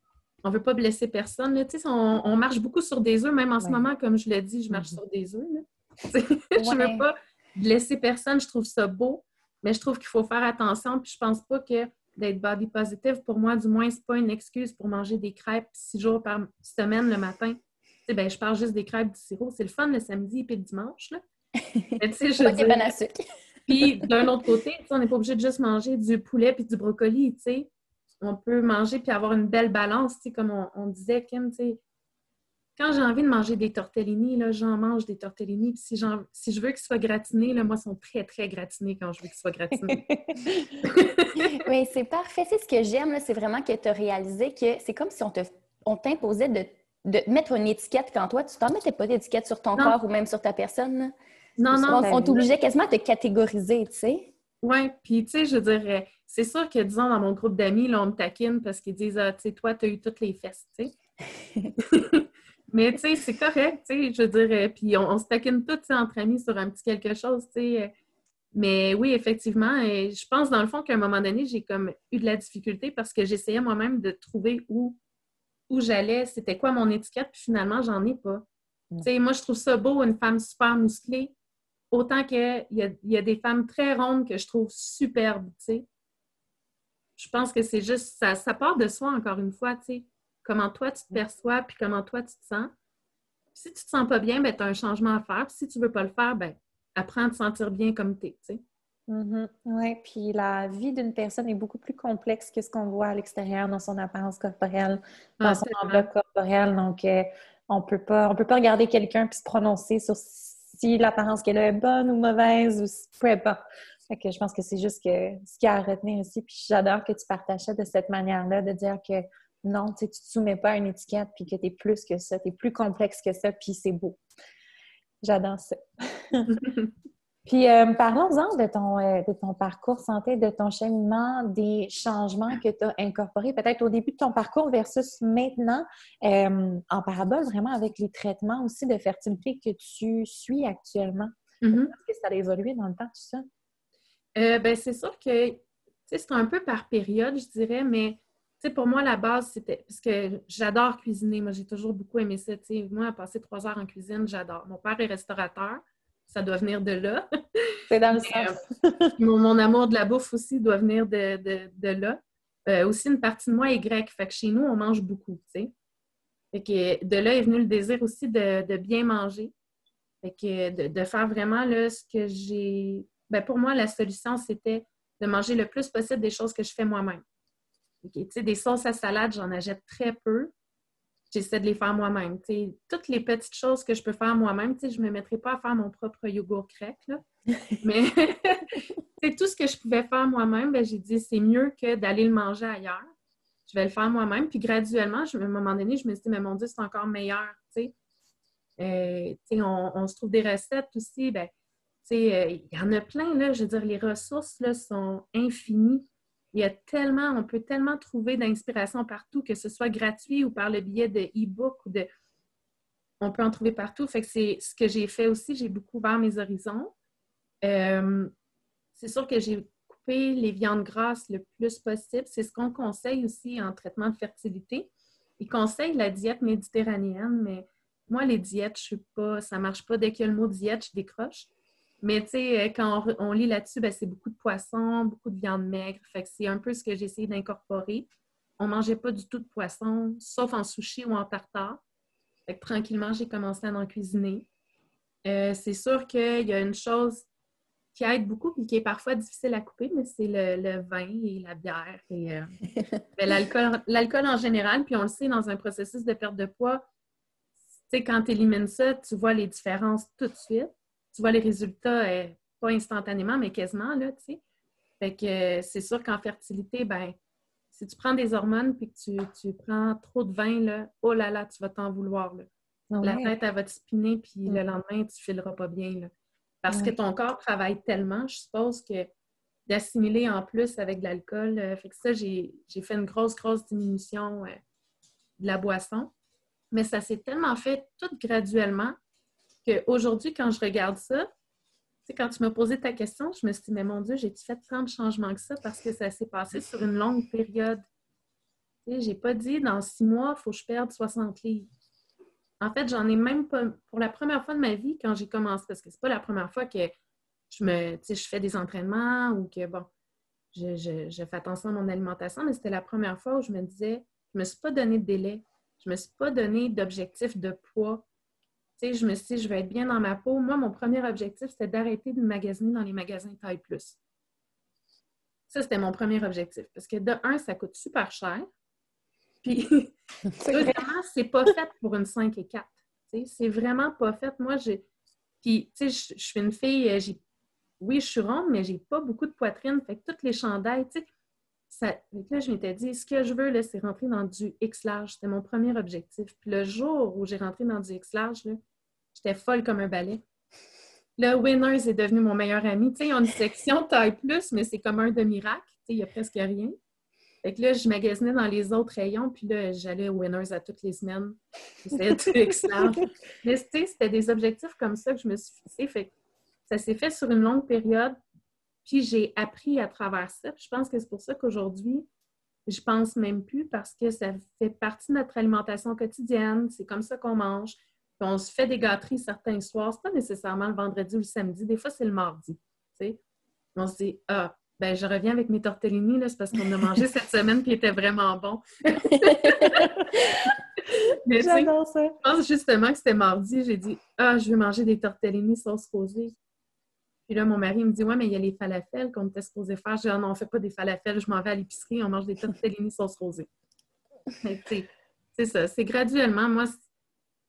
on veut pas blesser personne. là. Tu sais, on, on marche beaucoup sur des œufs, même en ce Ouais. moment, comme je l'ai dit, je marche Mhm. sur des œufs. sais, je Ouais. veux pas blesser personne, je trouve ça beau, mais je trouve qu'il faut faire attention, puis je pense pas que d'être body positive, pour moi, du moins, c'est pas une excuse pour manger des crêpes six jours par semaine le matin. Tu sais, ben, je parle juste des crêpes du sirop. C'est le fun le samedi et le dimanche, là. Mais tu sais, je dire- puis d'un autre côté, on n'est pas obligé de juste manger du poulet puis du brocoli, tu sais. On peut manger puis avoir une belle balance, tu sais, comme on, on disait, Kim, tu. Quand j'ai envie de manger des tortellini, là, j'en mange des tortellini. Puis si, je veux qu'ils soient gratinés, là, moi, ils sont très, très gratinés quand je veux qu'ils soient gratinés. Oui, c'est parfait. C'est ce que j'aime, c'est vraiment que tu as réalisé que c'est comme si on te on t'imposait de, de mettre une étiquette quand toi, tu t'en mettais pas d'étiquette sur ton Non. corps ou même sur ta personne. là. non, on non, on t'obligeait quasiment à te catégoriser, tu sais. Oui, puis tu sais, je dirais, c'est sûr que, disons, dans mon groupe d'amis, là, on me taquine parce qu'ils disent, ah, tu sais, toi, tu as eu toutes les fesses, tu sais. Mais tu sais, c'est correct, tu sais, je dirais. Puis on, on se taquine tous entre amis sur un petit quelque chose, tu sais. Mais oui, effectivement, et je pense dans le fond qu'à un moment donné, j'ai comme eu de la difficulté parce que j'essayais moi-même de trouver où, où j'allais, c'était quoi mon étiquette, puis finalement, j'en ai pas. Mm. Tu sais, moi, je trouve ça beau, une femme super musclée, autant qu'il y a, y a des femmes très rondes que je trouve superbes, tu sais. Je pense que c'est juste, ça, ça part de soi, encore une fois, tu sais. Comment toi, tu te perçois, puis comment toi, tu te sens. Puis si tu te sens pas bien, ben, tu as un changement à faire. Puis si tu veux pas le faire, ben, apprends à te sentir bien comme tu es, tu sais. Oui, puis la vie d'une personne est beaucoup plus complexe que ce qu'on voit à l'extérieur dans son apparence corporelle, dans Ah, son tellement. enveloppe corporelle. Donc, euh, on peut pas, on peut pas regarder quelqu'un puis se prononcer sur si l'apparence qu'elle a est bonne ou mauvaise ou si- peu importe. Fait que je pense que c'est juste que ce qu'il y a à retenir aussi. Puis j'adore que tu partages ça de cette manière-là, de dire que non, tu tu te soumets pas à une étiquette puis que tu es plus que ça, tu es plus complexe que ça, puis c'est beau. J'adore ça. Puis euh, parlons-en de ton, euh, de ton parcours santé, de ton cheminement, des changements que tu as incorporés peut-être au début de ton parcours versus maintenant, euh, en parabole vraiment avec les traitements aussi de fertilité que tu suis actuellement. Mm-hmm. Est-ce que ça a évolué dans le temps, tout ça? Ben, c'est sûr que c'est un peu par période, je dirais, mais pour moi, la base, c'était parce que j'adore cuisiner. Moi, j'ai toujours beaucoup aimé ça. Moi, passer trois heures en cuisine, j'adore. Mon père est restaurateur ça doit venir de là. C'est dans le sens. Euh, mon, amour de la bouffe aussi doit venir de, là. Euh, aussi, une partie de moi est grecque. Fait que chez nous, on mange beaucoup. Fait que de là est venu le désir aussi de, bien manger. Fait que de, faire vraiment là, ce que j'ai. Ben, pour moi, la solution, c'était de manger le plus possible des choses que je fais moi-même. Des sauces à salade, j'en achète très peu j'essaie de les faire moi-même. Toutes les petites choses que je peux faire moi-même, je ne me mettrai pas à faire mon propre yogourt grec. Mais tout ce que je pouvais faire moi-même, ben, j'ai dit c'est mieux que d'aller le manger ailleurs. Je vais le faire moi-même. Puis graduellement, à un moment donné, je me suis dit, mais mon Dieu, c'est encore meilleur. Euh, on, on, se trouve des recettes aussi. Ben, euh, il y en a plein, là, je veux dire, les ressources là, sont infinies. Il y a tellement, on peut tellement trouver d'inspiration partout, que ce soit gratuit ou par le biais de e-book ou de. On peut en trouver partout. Fait que c'est ce que j'ai fait aussi. J'ai beaucoup ouvert mes horizons. Euh, c'est sûr que j'ai coupé les viandes grasses le plus possible. C'est ce qu'on conseille aussi en traitement de fertilité. Ils conseillent la diète méditerranéenne, mais moi, les diètes, je suis pas, ça marche pas. Dès qu'il y a le mot diète, je décroche. Mais tu sais, euh, quand on, lit là-dessus, ben, c'est beaucoup de poissons, beaucoup de viande maigre. Fait que c'est un peu ce que j'ai essayé d'incorporer. On ne mangeait pas du tout de poisson, sauf en sushi ou en tartare. Fait que tranquillement, j'ai commencé à en cuisiner. Euh, c'est sûr qu'il y a une chose qui aide beaucoup et qui est parfois difficile à couper, mais c'est le, vin et la bière et euh, ben, l'alcool en général. Puis on le sait, dans un processus de perte de poids, tu sais, quand tu élimines ça, tu vois les différences tout de suite tu vois les résultats, euh, pas instantanément, mais quasiment, là, tu sais. Fait que euh, c'est sûr qu'en fertilité, ben si tu prends des hormones puis que tu, prends trop de vin, là, oh là là, tu vas t'en vouloir, là. Ah La tête, elle va te spinner, puis le lendemain, tu fileras pas bien, là. Parce que ton corps travaille tellement, je suppose que d'assimiler en plus avec de l'alcool. Euh, fait que ça, j'ai fait une grosse, grosse diminution de la boisson. Mais ça s'est tellement fait tout graduellement qu'aujourd'hui, quand je regarde ça, quand tu m'as posé ta question, je me suis dit, mais mon Dieu, j'ai-tu fait tant de changements que ça parce que ça s'est passé sur une longue période? Je n'ai pas dit, dans six mois, il faut que je perde 60 livres. En fait, j'en ai même pas, pour la première fois de ma vie, quand j'ai commencé, parce que c'est pas la première fois que je me, je fais des entraînements ou que, bon, je, je, fais attention à mon alimentation, mais c'était la première fois où je me disais, je me suis pas donné de délai, je me suis pas donné d'objectif de poids, je me suis dit, je vais être bien dans ma peau. Moi, mon premier objectif, c'était d'arrêter de magasiner dans les magasins taille plus. Ça, c'était mon premier objectif. Parce que de un, ça coûte super cher. Puis, deuxièmement, c'est pas fait pour une 5 et 4. C'est vraiment pas fait. Moi, j'ai. Puis, tu sais, je suis une fille, euh, j'ai. Oui, je suis ronde, mais j'ai pas beaucoup de poitrine. Fait que toutes les chandails, tu sais. Ça... là, je m'étais dit, ce que je veux, là, c'est rentrer dans du X large. C'était mon premier objectif. Puis le jour où j'ai rentré dans du X large, j'étais folle comme un balai. Le Winners est devenu mon meilleur ami. Tu sais, ils ont une section taille plus, mais c'est comme un demi-rack. Tu sais, il n'y a presque rien. Fait que là, je magasinais dans les autres rayons, puis là, j'allais au Winners à toutes les semaines. J'essayais de X large. Mais tu sais, c'était des objectifs comme ça que je me suis fixé. Fait que ça s'est fait sur une longue période. Puis j'ai appris à travers ça. je pense que c'est pour ça qu'aujourd'hui, je pense même plus parce que ça fait partie de notre alimentation quotidienne. C'est comme ça qu'on mange. Puis on se fait des gâteries certains soirs. C'est pas nécessairement le vendredi ou le samedi. Des fois, c'est le mardi. On se dit, ah, ben je reviens avec mes tortellini, c'est parce qu'on a mangé cette semaine qui était vraiment bon. J'adore ça. Je pense justement que c'était mardi. J'ai dit, ah, je vais manger des tortellini sauce rosée. Puis là, mon mari me dit Ouais, mais il y a les falafels qu'on était supposé faire. Je dis Ah non, on ne fait pas des falafels, je m'en vais à l'épicerie, on mange des tortellini sauce rosée. c'est ça, c'est graduellement. Moi,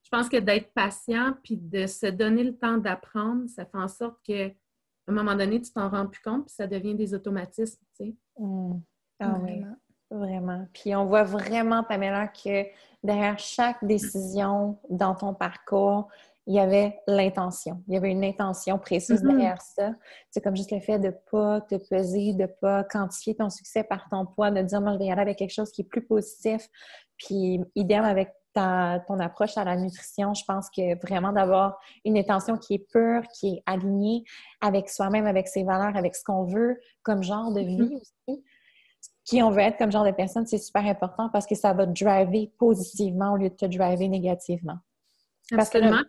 je pense que d'être patient puis de se donner le temps d'apprendre, ça fait en sorte que un moment donné, tu t'en rends plus compte, puis ça devient des automatismes, tu sais. Mmh. Ah vraiment. Vraiment. Puis on voit vraiment, Pamela, que derrière chaque décision dans ton parcours, il y avait l'intention. Il y avait une intention précise mm-hmm. derrière ça. C'est comme juste le fait de ne pas te peser, de ne pas quantifier ton succès par ton poids, de dire, moi, je vais y aller avec quelque chose qui est plus positif. Puis, idem avec ta, ton approche à la nutrition, je pense que vraiment d'avoir une intention qui est pure, qui est alignée avec soi-même, avec ses valeurs, avec ce qu'on veut comme genre de vie mm-hmm. aussi, qui on veut être comme genre de personne, c'est super important parce que ça va te driver positivement au lieu de te driver négativement. Absolument.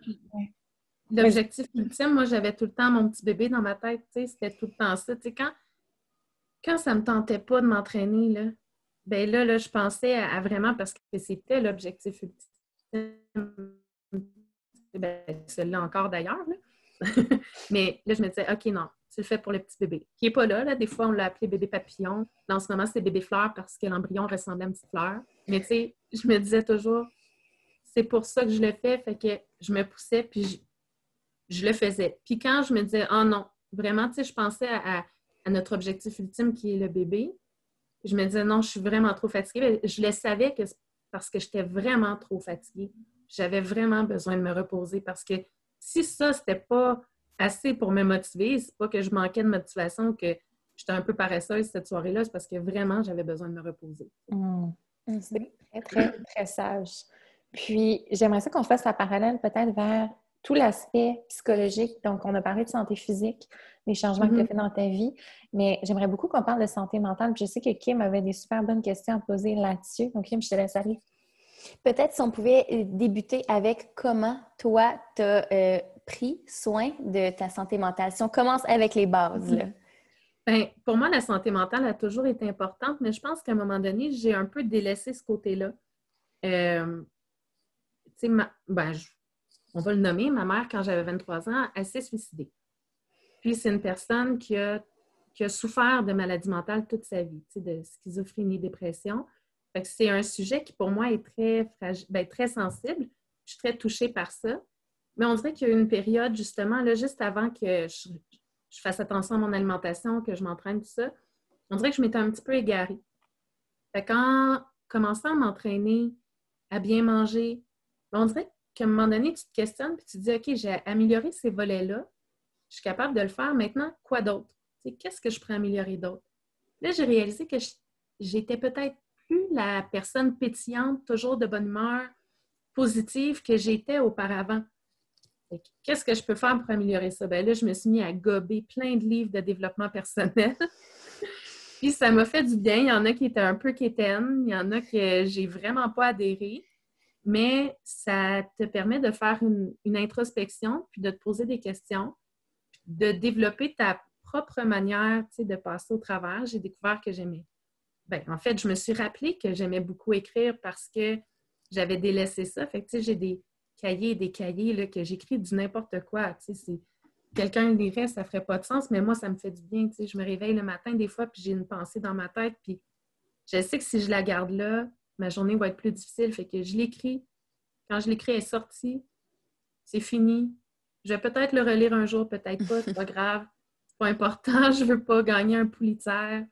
L'objectif ultime, moi, j'avais tout le temps mon petit bébé dans ma tête, tu sais, c'était tout le temps ça. Tu sais, quand, quand ça me tentait pas de m'entraîner, là, ben là, là, je pensais à, vraiment, parce que c'était l'objectif ultime, ben, celui-là encore d'ailleurs, mais là, je me disais, OK, non, tu le fais pour le petit bébé, qui n'est pas là, là. Des fois, on l'a appelé bébé papillon. Dans ce moment, c'est bébé fleur parce que l'embryon ressemblait à une petite fleur. Mais tu sais, je me disais toujours, c'est pour ça que je le fais, fait que je me poussais, puis je, le faisais. Puis quand je me disais, oh non, vraiment, tu sais, je pensais à, notre objectif ultime qui est le bébé, je me disais, non, je suis vraiment trop fatiguée. Je le savais que parce que j'étais vraiment trop fatiguée. J'avais vraiment besoin de me reposer parce que si ça, c'était pas assez pour me motiver, c'est pas que je manquais de motivation, que j'étais un peu paresseuse cette soirée-là, c'est parce que vraiment, j'avais besoin de me reposer. Mmh. C'est très, très, très sage. Puis, j'aimerais ça qu'on fasse la parallèle peut-être vers tout l'aspect psychologique. Donc, on a parlé de santé physique, des changements que tu as mm-hmm. fait dans ta vie, mais j'aimerais beaucoup qu'on parle de santé mentale. je sais que Kim avait des super bonnes questions à poser là-dessus. Donc, Kim, je te laisse aller. Peut-être si on pouvait euh, débuter avec comment toi, tu as euh, pris soin de ta santé mentale. Si on commence avec les bases. Là. Bien, pour moi, la santé mentale a toujours été importante, mais je pense qu'à un moment donné, j'ai un peu délaissé ce côté-là. Euh, ben, on va le nommer, ma mère, quand j'avais 23 ans, elle s'est suicidée. Puis c'est une personne qui a, qui a souffert de maladie mentale toute sa vie, de schizophrénie, dépression. c'est un sujet qui, pour moi, est très, ben, très sensible. Je suis très touchée par ça. Mais on dirait qu'il y a eu une période, justement, là, juste avant que je, fasse attention à mon alimentation, que je m'entraîne, tout ça, on dirait que je m'étais un petit peu égarée. Fait commençant à m'entraîner, à bien manger, on dirait qu'à un moment donné, tu te questionnes et tu te dis, OK, j'ai amélioré ces volets-là. Je suis capable de le faire. Maintenant, quoi d'autre? Qu'est-ce que je pourrais améliorer d'autre? Là, j'ai réalisé que j'étais peut-être plus la personne pétillante, toujours de bonne humeur, positive que j'étais auparavant. Qu'est-ce que je peux faire pour améliorer ça? Ben là, je me suis mis à gober plein de livres de développement personnel. Puis ça m'a fait du bien. Il y en a qui étaient un peu quétaines, il y en a que j'ai vraiment pas adhéré mais ça te permet de faire une, introspection, puis de te poser des questions, de développer ta propre manière de passer au travers. J'ai découvert que j'aimais. Ben, en fait, je me suis rappelé que j'aimais beaucoup écrire parce que j'avais délaissé ça. Fait j'ai des cahiers et des cahiers là, que j'écris du n'importe quoi. Si quelqu'un lirait, ça ferait pas de sens, mais moi, ça me fait du bien. Je me réveille le matin des fois, puis j'ai une pensée dans ma tête, puis je sais que si je la garde là, ma journée va être plus difficile. Fait que je l'écris. Quand je l'écris, elle est sortie. C'est fini. Je vais peut-être le relire un jour, peut-être pas. C'est pas grave. C'est pas important. Je veux pas gagner un poulitaire.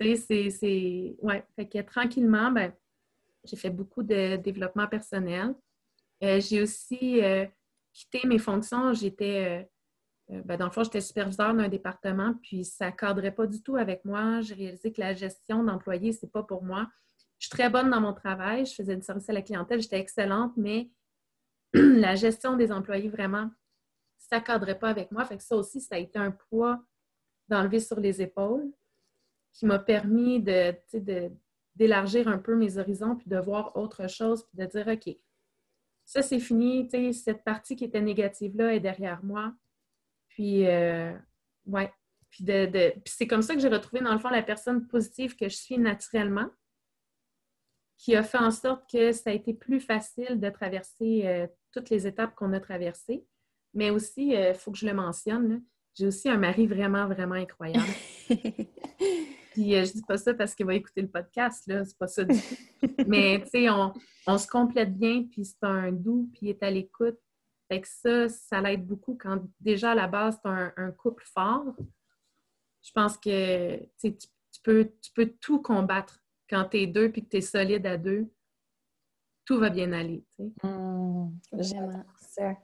Tu sais, c'est... Ouais. Fait que tranquillement, ben, j'ai fait beaucoup de développement personnel. Euh, j'ai aussi euh, quitté mes fonctions. J'étais... Euh, ben, dans le fond, j'étais superviseur d'un département, puis ça ne cadrait pas du tout avec moi. J'ai réalisé que la gestion d'employés, c'est pas pour moi. Je suis très bonne dans mon travail, je faisais du service à la clientèle, j'étais excellente, mais la gestion des employés, vraiment, ça ne cadrait pas avec moi. Fait que ça aussi, ça a été un poids d'enlever sur les épaules qui m'a permis de, d'élargir un peu mes horizons, puis de voir autre chose, puis de dire, OK, ça c'est fini, cette partie qui était négative-là est derrière moi. Puis, euh, ouais. Puis, c'est comme ça que j'ai retrouvé, dans le fond, la personne positive que je suis naturellement qui a fait en sorte que ça a été plus facile de traverser euh, toutes les étapes qu'on a traversées. Mais aussi, il euh, faut que je le mentionne, j'ai aussi un mari vraiment, vraiment incroyable. Puis euh, je dis pas ça parce qu'il va écouter le podcast, là, c'est pas ça du tout. Mais tu sais, on, se complète bien, puis c'est un doux, puis il est à l'écoute. Fait que ça, ça l'aide beaucoup quand déjà à la base, c'est un, couple fort. Je pense que tu, peux, tu peux tout combattre quand tu es deux puis que tu es solide à deux, tout va bien aller. Mmh, j'aime ça.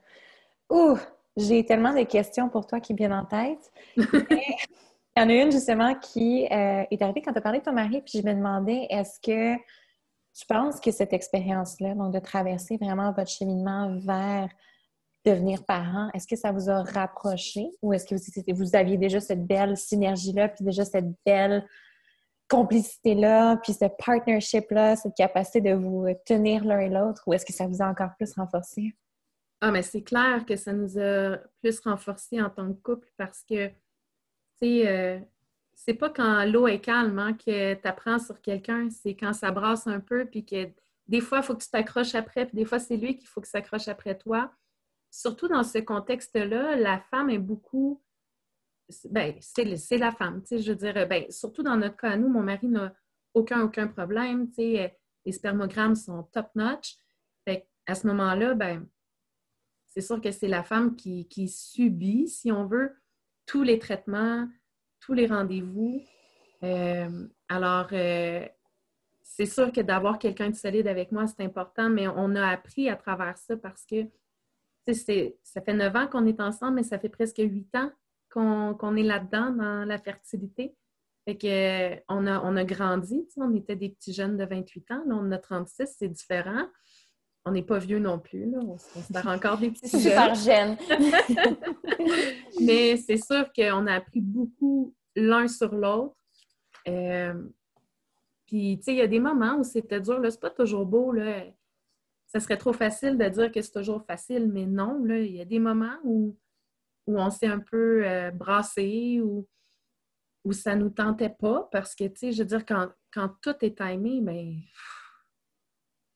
Ouh, j'ai tellement de questions pour toi qui viennent en tête. Il y en a une justement qui euh, est arrivée quand tu as parlé de ton mari, puis je me demandais est-ce que tu penses que cette expérience-là, donc de traverser vraiment votre cheminement vers devenir parent, est-ce que ça vous a rapproché ou est-ce que vous, vous aviez déjà cette belle synergie-là, puis déjà cette belle complicité-là, puis ce partnership-là, cette capacité de vous tenir l'un et l'autre, ou est-ce que ça vous a encore plus renforcé? Ah, mais c'est clair que ça nous a plus renforcé en tant que couple parce que, tu sais, euh, c'est pas quand l'eau est calme hein, que tu apprends sur quelqu'un, c'est quand ça brasse un peu, puis que des fois, il faut que tu t'accroches après, puis des fois, c'est lui qu'il faut que s'accroche après toi. Surtout dans ce contexte-là, la femme est beaucoup ben, c'est la femme. Je veux dire, ben, surtout dans notre cas, nous, mon mari n'a aucun, aucun problème. Les spermogrammes sont top-notch. À ce moment-là, ben, c'est sûr que c'est la femme qui, subit, si on veut, tous les traitements, tous les rendez-vous. Euh, alors, euh, c'est sûr que d'avoir quelqu'un de solide avec moi, c'est important, mais on a appris à travers ça parce que ça fait neuf ans qu'on est ensemble, mais ça fait presque huit ans qu'on est là-dedans, dans la fertilité. Fait que, on, a, on a grandi, on était des petits jeunes de 28 ans, là, on a 36, c'est différent. On n'est pas vieux non plus, là. on se considère encore des petits Super jeunes. Mais c'est sûr qu'on a appris beaucoup l'un sur l'autre. Euh, puis, tu sais, il y a des moments où c'était dur, là, c'est pas toujours beau, là. Ça serait trop facile de dire que c'est toujours facile, mais non, là, il y a des moments où où on s'est un peu euh, brassé ou où ça nous tentait pas parce que, tu sais, je veux dire, quand, quand tout est timé, ben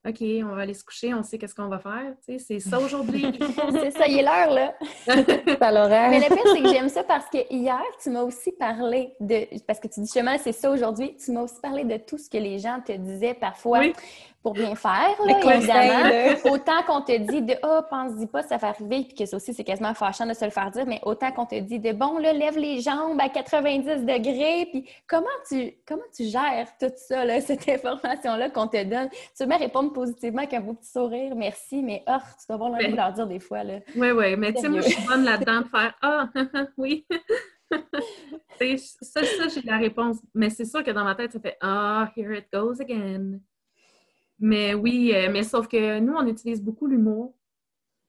OK, on va aller se coucher, on sait qu'est-ce qu'on va faire. Tu sais, c'est ça aujourd'hui. c'est ça, il est l'heure, là. Mais le pire, c'est que j'aime ça parce que hier, tu m'as aussi parlé de. Parce que tu dis justement, c'est ça aujourd'hui. Tu m'as aussi parlé de tout ce que les gens te disaient parfois. Oui pour bien faire, là, évidemment. Autant qu'on te dit de oh, pense-y pas, ça va arriver, puis que ça aussi, c'est quasiment fâchant de se le faire dire, mais autant qu'on te dit de bon, là, lève les jambes à 90 degrés, puis comment tu comment tu gères tout ça, là, cette information-là qu'on te donne? Tu veux me répondre positivement avec un beau petit sourire, merci, mais oh, tu dois avoir l'envie de leur dire des fois. Là. Oui, oui, mais tu sais, moi, je suis bonne là-dedans de faire Ah, oui. ça, ça j'ai la réponse. Mais c'est sûr que dans ma tête, ça fait Ah, here it goes again. Mais oui, euh, mais sauf que nous, on utilise beaucoup l'humour.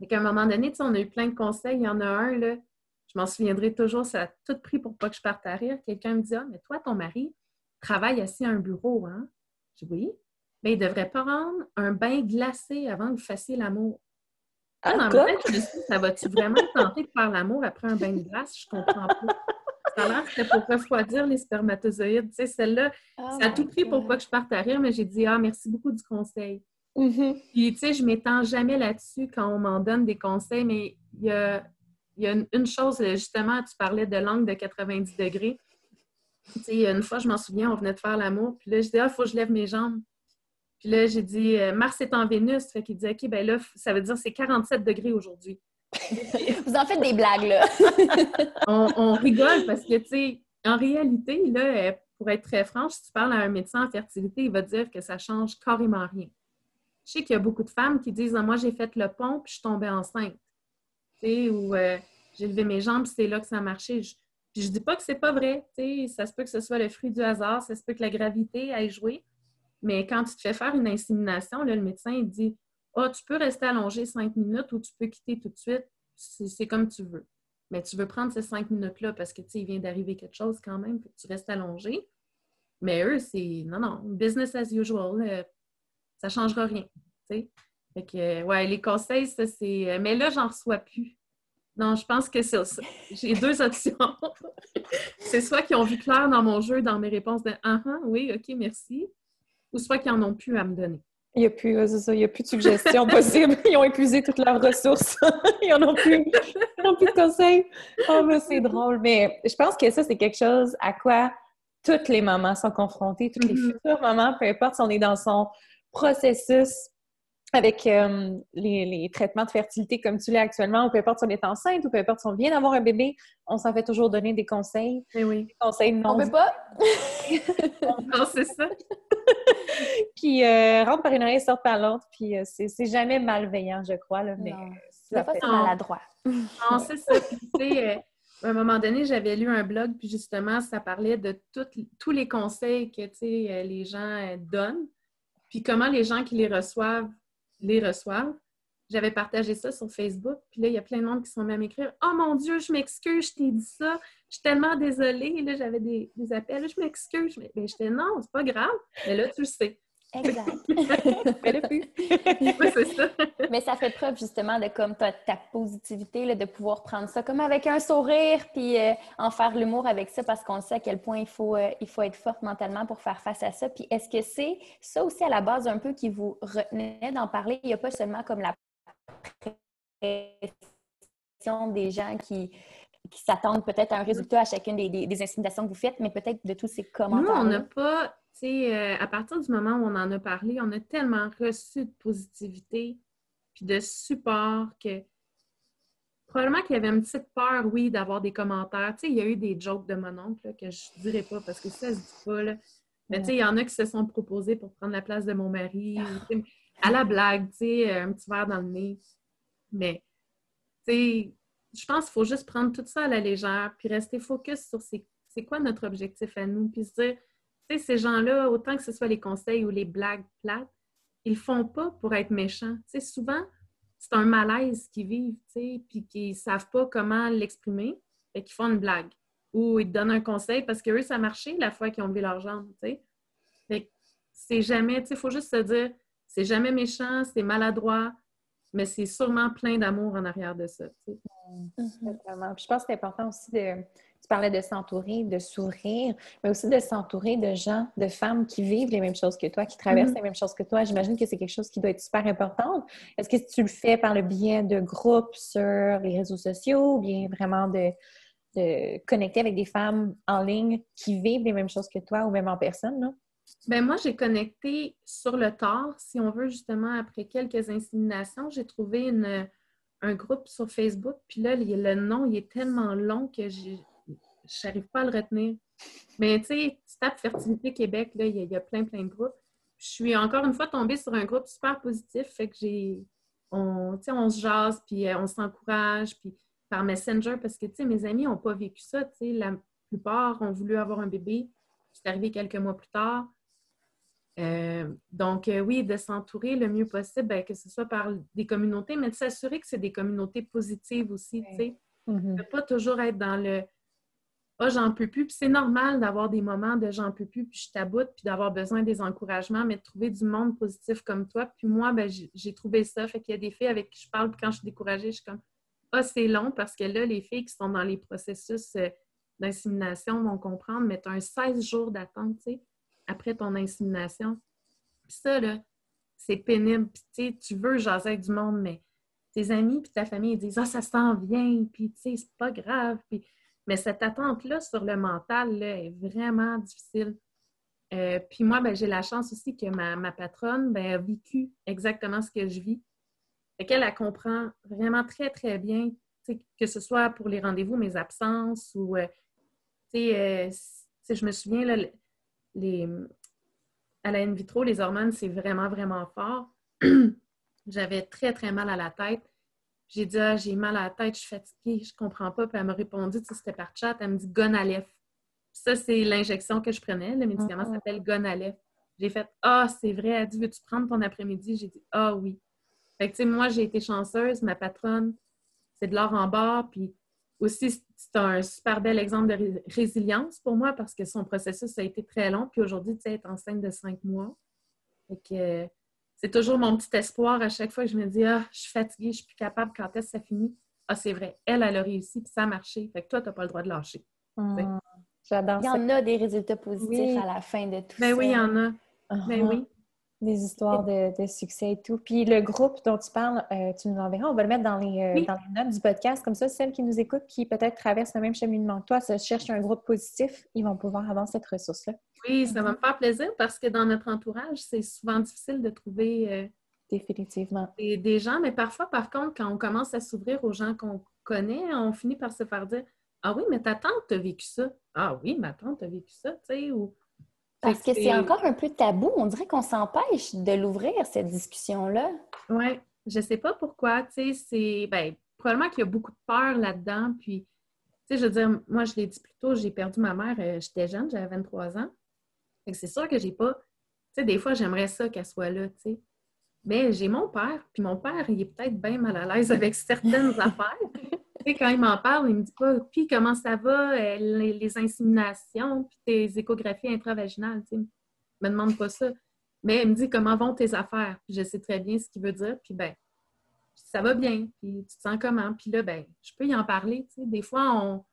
Et qu'à un moment donné, on a eu plein de conseils. Il y en a un, là, je m'en souviendrai toujours, ça a tout pris pour pas que je parte à rire. Quelqu'un me dit Ah, mais toi, ton mari travaille assis à un bureau, hein? Je dis Oui. Mais il ne devrait pas rendre un bain glacé avant que vous fassiez l'amour. Ah, dans ma tête, je me suis dit, ça va-tu vraiment tenter de faire l'amour après un bain de glace? Je comprends pas. Ça a l'air c'était pour refroidir les spermatozoïdes. Tu sais, celle-là, oh ça a tout pris pour pas que je parte à rire, mais j'ai dit, ah, merci beaucoup du conseil. Mm-hmm. Puis, tu sais, je m'étends jamais là-dessus quand on m'en donne des conseils, mais il y a, une, chose, justement, tu parlais de l'angle de 90 degrés. Tu sais, une fois, je m'en souviens, on venait de faire l'amour, puis là, je dis, ah, il faut que je lève mes jambes. Puis là, j'ai dit, euh, Mars est en Vénus. Fait qu'il dit, OK, ben là, ça veut dire c'est 47 degrés aujourd'hui. Vous en faites des blagues, là. on, rigole parce que, tu sais, en réalité, là, pour être très franche, si tu parles à un médecin en fertilité, il va dire que ça change carrément rien. Je sais qu'il y a beaucoup de femmes qui disent ah, Moi, j'ai fait le pont puis je suis tombée enceinte. Tu sais, ou euh, j'ai levé mes jambes c'est là que ça a marché. Je, puis je dis pas que c'est pas vrai. Tu sais, ça se peut que ce soit le fruit du hasard, ça se peut que la gravité ait joué. Mais quand tu te fais faire une insémination, là, le médecin il dit ah, tu peux rester allongé cinq minutes ou tu peux quitter tout de suite. C'est comme tu veux. Mais tu veux prendre ces cinq minutes-là parce que, tu sais, il vient d'arriver quelque chose quand même, tu restes allongé. Mais eux, c'est non, non, business as usual. Euh, ça ne changera rien. sais. Fait que, euh, ouais, les conseils, ça, c'est. Euh, mais là, j'en reçois plus. Non, je pense que c'est ça. J'ai deux options. c'est soit qu'ils ont vu clair dans mon jeu, dans mes réponses de Ah, ah oui, OK, merci. Ou soit qu'ils n'en ont plus à me donner. Il n'y a, plus, il y a plus de suggestions possibles. Ils ont épuisé toutes leurs ressources. Ils n'en ont plus. Ils n'ont plus de conseils. Oh, mais c'est drôle. Mais je pense que ça, c'est quelque chose à quoi toutes les mamans sont confrontées, toutes les mm-hmm. futures mamans, peu importe si on est dans son processus avec euh, les, traitements de fertilité comme tu l'es actuellement, ou peu importe si on est enceinte, ou peu importe si on vient d'avoir un bébé, on s'en fait toujours donner des conseils. Mais oui. Des conseils non. On peut pas. non, c'est ça. qui euh, rentrent par une oreille et sortent par l'autre. Puis euh, c'est jamais malveillant, je crois. Là, mais c'est maladroit. Non, c'est ça. Euh, à un moment donné, j'avais lu un blog, puis justement, ça parlait de tous les conseils que, euh, les gens euh, donnent, puis comment les gens qui les reçoivent les reçoivent. J'avais partagé ça sur Facebook, puis là, il y a plein de monde qui sont même écrire Oh mon Dieu, je m'excuse, je t'ai dit ça, je suis tellement désolée. là, j'avais des, appels, je m'excuse. Mais ben, j'étais non, c'est pas grave. Mais là, tu le sais. Exact. Mais ça fait preuve justement de comme ta, ta positivité, là, de pouvoir prendre ça comme avec un sourire, puis euh, en faire l'humour avec ça parce qu'on sait à quel point il faut, euh, il faut être forte mentalement pour faire face à ça. Puis est-ce que c'est ça aussi à la base un peu qui vous retenait d'en parler? Il n'y a pas seulement comme la pression des gens qui, qui s'attendent peut-être à un résultat à chacune des, des, des intimidations que vous faites, mais peut-être de tous ces commentaires. Nous, on n'a pas euh, à partir du moment où on en a parlé, on a tellement reçu de positivité puis de support que probablement qu'il y avait une petite peur, oui, d'avoir des commentaires. Tu sais, il y a eu des jokes de mon oncle que je ne dirais pas parce que ça se dit pas. Mais tu sais, il y en a qui se sont proposés pour prendre la place de mon mari. À la blague, tu sais, un petit verre dans le nez. Mais, tu sais, je pense qu'il faut juste prendre tout ça à la légère puis rester focus sur c'est quoi notre objectif à nous. Puis se dire, ces gens-là, autant que ce soit les conseils ou les blagues plates, ils font pas pour être méchants. souvent, c'est un malaise qu'ils vivent, puis qu'ils ne savent pas comment l'exprimer, et qu'ils font une blague. Ou ils te donnent un conseil parce que eux, ça a marché la fois qu'ils ont levé leur jambe, c'est jamais, il faut juste se dire, c'est jamais méchant, c'est maladroit, mais c'est sûrement plein d'amour en arrière de ça. Mm-hmm. je pense que c'est important aussi de, tu parlais de s'entourer, de sourire, mais aussi de s'entourer de gens, de femmes qui vivent les mêmes choses que toi, qui traversent mm-hmm. les mêmes choses que toi. J'imagine que c'est quelque chose qui doit être super important. Est-ce que tu le fais par le biais de groupes sur les réseaux sociaux ou bien vraiment de, connecter avec des femmes en ligne qui vivent les mêmes choses que toi ou même en personne? Non? Ben moi, j'ai connecté sur le tard, si on veut, justement, après quelques inséminations, j'ai trouvé un groupe sur Facebook. Puis là, le nom, il est tellement long que je n'arrive pas à le retenir. Mais tu sais, tu tapes Fertilité Québec, là, il y, a plein, plein de groupes. Je suis encore une fois tombée sur un groupe super positif, fait que j'ai. On, on se jase, puis euh, on s'encourage, puis par Messenger, parce que, tu sais, mes amis n'ont pas vécu ça, tu sais, la plupart ont voulu avoir un bébé, c'est arrivé quelques mois plus tard. Euh, donc, euh, oui, de s'entourer le mieux possible, ben, que ce soit par des communautés, mais de s'assurer que c'est des communautés positives aussi, tu sais. Mm-hmm. De pas toujours être dans le ah, j'en peux plus. Puis c'est normal d'avoir des moments de j'en peux plus, puis je taboute, puis d'avoir besoin des encouragements, mais de trouver du monde positif comme toi. Puis moi, ben, j'ai trouvé ça. Fait qu'il y a des filles avec qui je parle, puis quand je suis découragée, je suis comme Ah, c'est long parce que là, les filles qui sont dans les processus euh, d'insémination vont comprendre, mais tu as un 16 jours d'attente, tu sais, après ton insémination. Puis ça, là, c'est pénible. Puis tu veux jaser avec du monde, mais tes amis puis ta famille ils disent Ah, ça s'en vient, puis tu sais, c'est pas grave. Puis mais cette attente-là sur le mental là, est vraiment difficile. Euh, puis moi, ben, j'ai la chance aussi que ma, patronne ben, a vécu exactement ce que je vis. Fait qu'elle, elle comprend vraiment très, très bien, que ce soit pour les rendez-vous, mes absences ou, euh, euh, je me souviens, là, les, à la in vitro, les hormones, c'est vraiment, vraiment fort. J'avais très, très mal à la tête. J'ai dit, ah, j'ai mal à la tête, je suis fatiguée, je comprends pas. Puis elle m'a répondu, tu sais, c'était par chat, elle me dit Gonalef. Ça, c'est l'injection que je prenais. Le médicament mm-hmm. s'appelle Gonalef. J'ai fait, ah, c'est vrai. Elle dit, veux-tu prendre ton après-midi? J'ai dit, ah oui. Fait que, tu sais, moi, j'ai été chanceuse. Ma patronne, c'est de l'or en bas. Puis aussi, c'est un super bel exemple de résilience pour moi parce que son processus a été très long. Puis aujourd'hui, tu sais, est enceinte de cinq mois. Fait que c'est toujours mon petit espoir à chaque fois que je me dis Ah, je suis fatiguée, je suis plus capable, quand est-ce que ça finit? Ah, c'est vrai, elle, elle a réussi, puis ça a marché. Fait que toi, tu n'as pas le droit de lâcher. Hum, j'adore Il y en a des résultats positifs à la fin de tout ben ça. oui, il y en a. Ben oui des histoires de, succès et tout. Puis le groupe dont tu parles, euh, tu nous l'enverras. On va le mettre dans les, euh, dans les, notes du podcast. Comme ça, celles qui nous écoutent, qui peut-être traversent le même cheminement que toi, se cherchent un groupe positif, ils vont pouvoir avoir cette ressource-là. Oui, ça va me faire plaisir parce que dans notre entourage, c'est souvent difficile de trouver euh, Définitivement. Des, gens. Mais parfois, par contre, quand on commence à s'ouvrir aux gens qu'on connaît, on finit par se faire dire Ah oui, mais ta tante a vécu ça. Ah oui, ma tante a vécu ça, tu sais, ou parce que c'est encore un peu tabou. On dirait qu'on s'empêche de l'ouvrir, cette discussion-là. Oui. Je sais pas pourquoi, tu sais, c'est... Ben, probablement qu'il y a beaucoup de peur là-dedans, puis, tu sais, je veux dire, moi, je l'ai dit plus tôt, j'ai perdu ma mère, euh, j'étais jeune, j'avais 23 ans. c'est sûr que j'ai pas... Tu sais, des fois, j'aimerais ça qu'elle soit là, tu sais. Mais j'ai mon père, puis mon père, il est peut-être bien mal à l'aise avec certaines affaires. Sais, quand il m'en parle, il me dit pas, puis comment ça va, euh, les, inséminations, puis tes échographies intravaginales, tu sais. me demande pas ça. Mais il me dit comment vont tes affaires. Puis je sais très bien ce qu'il veut dire. Puis ben, ça va bien. Puis tu te sens comment? Puis là, ben, je peux y en parler. Tu sais. Des fois, on,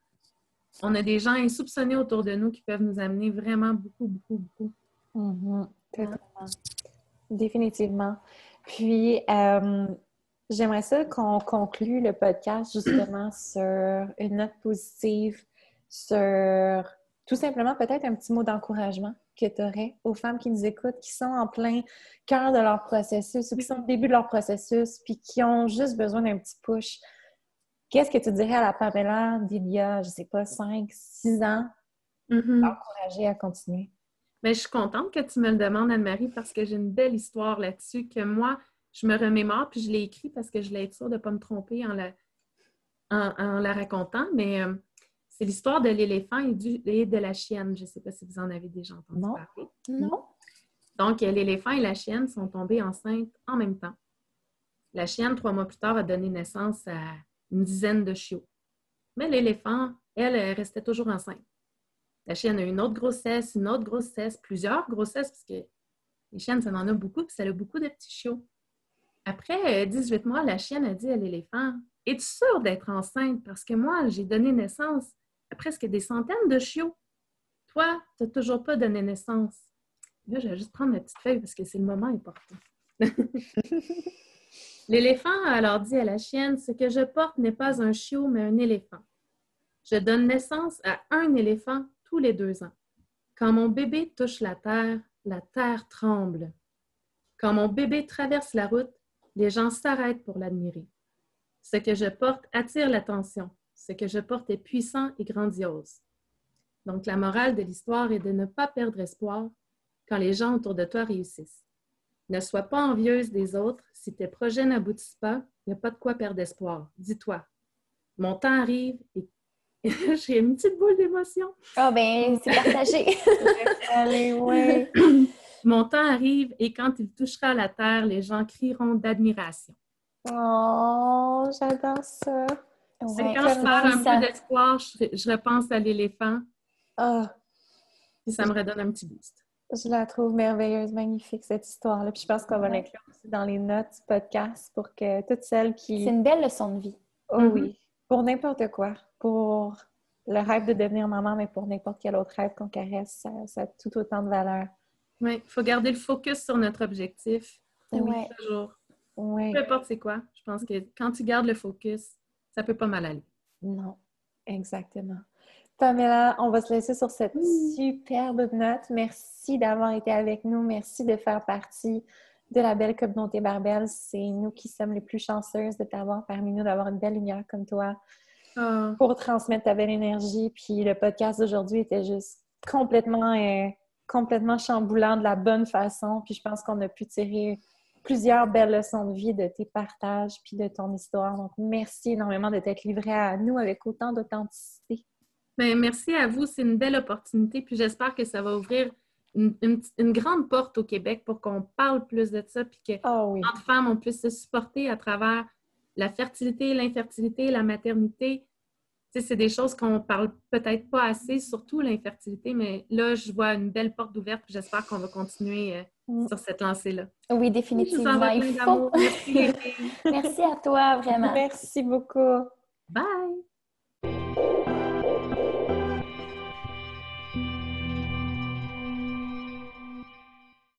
on a des gens insoupçonnés autour de nous qui peuvent nous amener vraiment beaucoup, beaucoup, beaucoup. Mm-hmm. Définitivement. Puis, euh, j'aimerais ça qu'on conclue le podcast justement sur une note positive, sur tout simplement peut-être un petit mot d'encouragement que tu aurais aux femmes qui nous écoutent, qui sont en plein cœur de leur processus ou qui sont au début de leur processus, puis qui ont juste besoin d'un petit push. Qu'est-ce que tu dirais à la Pamela d'il y a, je sais pas, 5, 6 ans, mm encourager à continuer? Mais je suis contente que tu me le demandes, Anne-Marie, parce que j'ai une belle histoire là-dessus que moi, je me remémore, puis je l'ai écrit parce que je l'ai été sûre de ne pas me tromper en la, en, la racontant. Mais euh, c'est l'histoire de l'éléphant et, de la chienne. Je ne sais pas si vous en avez déjà entendu parler. Non. Donc, l'éléphant et la chienne sont tombés enceintes en même temps. La chienne, trois mois plus tard, a donné naissance à une dizaine de chiots. Mais l'éléphant, elle, elle restait toujours enceinte. La chienne a une autre grossesse, une autre grossesse, plusieurs grossesses, parce que les chiennes, ça en a beaucoup, puis ça a beaucoup de petits chiots. Après 18 euh, mois, la chienne a dit à l'éléphant Es-tu sûre d'être enceinte? Parce que moi, j'ai donné naissance presque des centaines de chiots. Toi, tu n'as toujours pas donné naissance. Là, je vais juste prendre ma petite feuille parce que c'est le moment important. L'éléphant a alors dit à la chienne, ce que je porte n'est pas un chiot, mais un éléphant. Je donne naissance à un éléphant tous les deux ans. Quand mon bébé touche la terre, la terre tremble. Quand mon bébé traverse la route, les gens s'arrêtent pour l'admirer. Ce que je porte attire l'attention ce que je porte est puissant et grandiose. Donc, la morale de l'histoire est de ne pas perdre espoir quand les gens autour de toi réussissent. Ne sois pas envieuse des autres. Si tes projets n'aboutissent pas, il n'y a pas de quoi perdre espoir. Dis-toi, mon temps arrive et j'ai une petite boule d'émotion. Ah oh, ben, c'est partagé. Allez, ouais. Mon temps arrive et quand il touchera la terre, les gens crieront d'admiration. Oh, j'adore ça. C'est quand je perds un peu d'espoir, je, repense à l'éléphant. Ah. Et ça me redonne un petit boost. Je la trouve merveilleuse, magnifique, cette histoire-là. Puis je pense qu'on va l'inclure aussi dans les notes du podcast pour que toutes celles qui. C'est une belle leçon de vie. Oh oui. Mm-hmm. Pour n'importe quoi. Pour le rêve de devenir maman, mais pour n'importe quel autre rêve qu'on caresse, ça, a tout autant de valeur. Oui, il faut garder le focus sur notre objectif. Oui. Toujours. Peu importe c'est quoi. Je pense que quand tu gardes le focus, ça peut pas mal aller. Non, exactement. Pamela, on va se laisser sur cette superbe note. Merci d'avoir été avec nous. Merci de faire partie de la belle communauté Barbelle. C'est nous qui sommes les plus chanceuses de t'avoir parmi nous, d'avoir une belle lumière comme toi ah. pour transmettre ta belle énergie. Puis le podcast d'aujourd'hui était juste complètement, euh, complètement chamboulant de la bonne façon. Puis je pense qu'on a pu tirer plusieurs belles leçons de vie de tes partages puis de ton histoire. Donc, merci énormément de t'être livré à nous avec autant d'authenticité. Bien, merci à vous. C'est une belle opportunité. Puis j'espère que ça va ouvrir une, grande porte au Québec pour qu'on parle plus de ça puis que oh oui. femmes, on puisse se supporter à travers la fertilité, l'infertilité, la maternité, c'est des choses qu'on parle peut-être pas assez, surtout l'infertilité, mais là, je vois une belle porte ouverte j'espère qu'on va continuer euh, mm. sur cette lancée-là. Oui, définitivement. Merci. Merci à toi, vraiment. Merci beaucoup. Bye!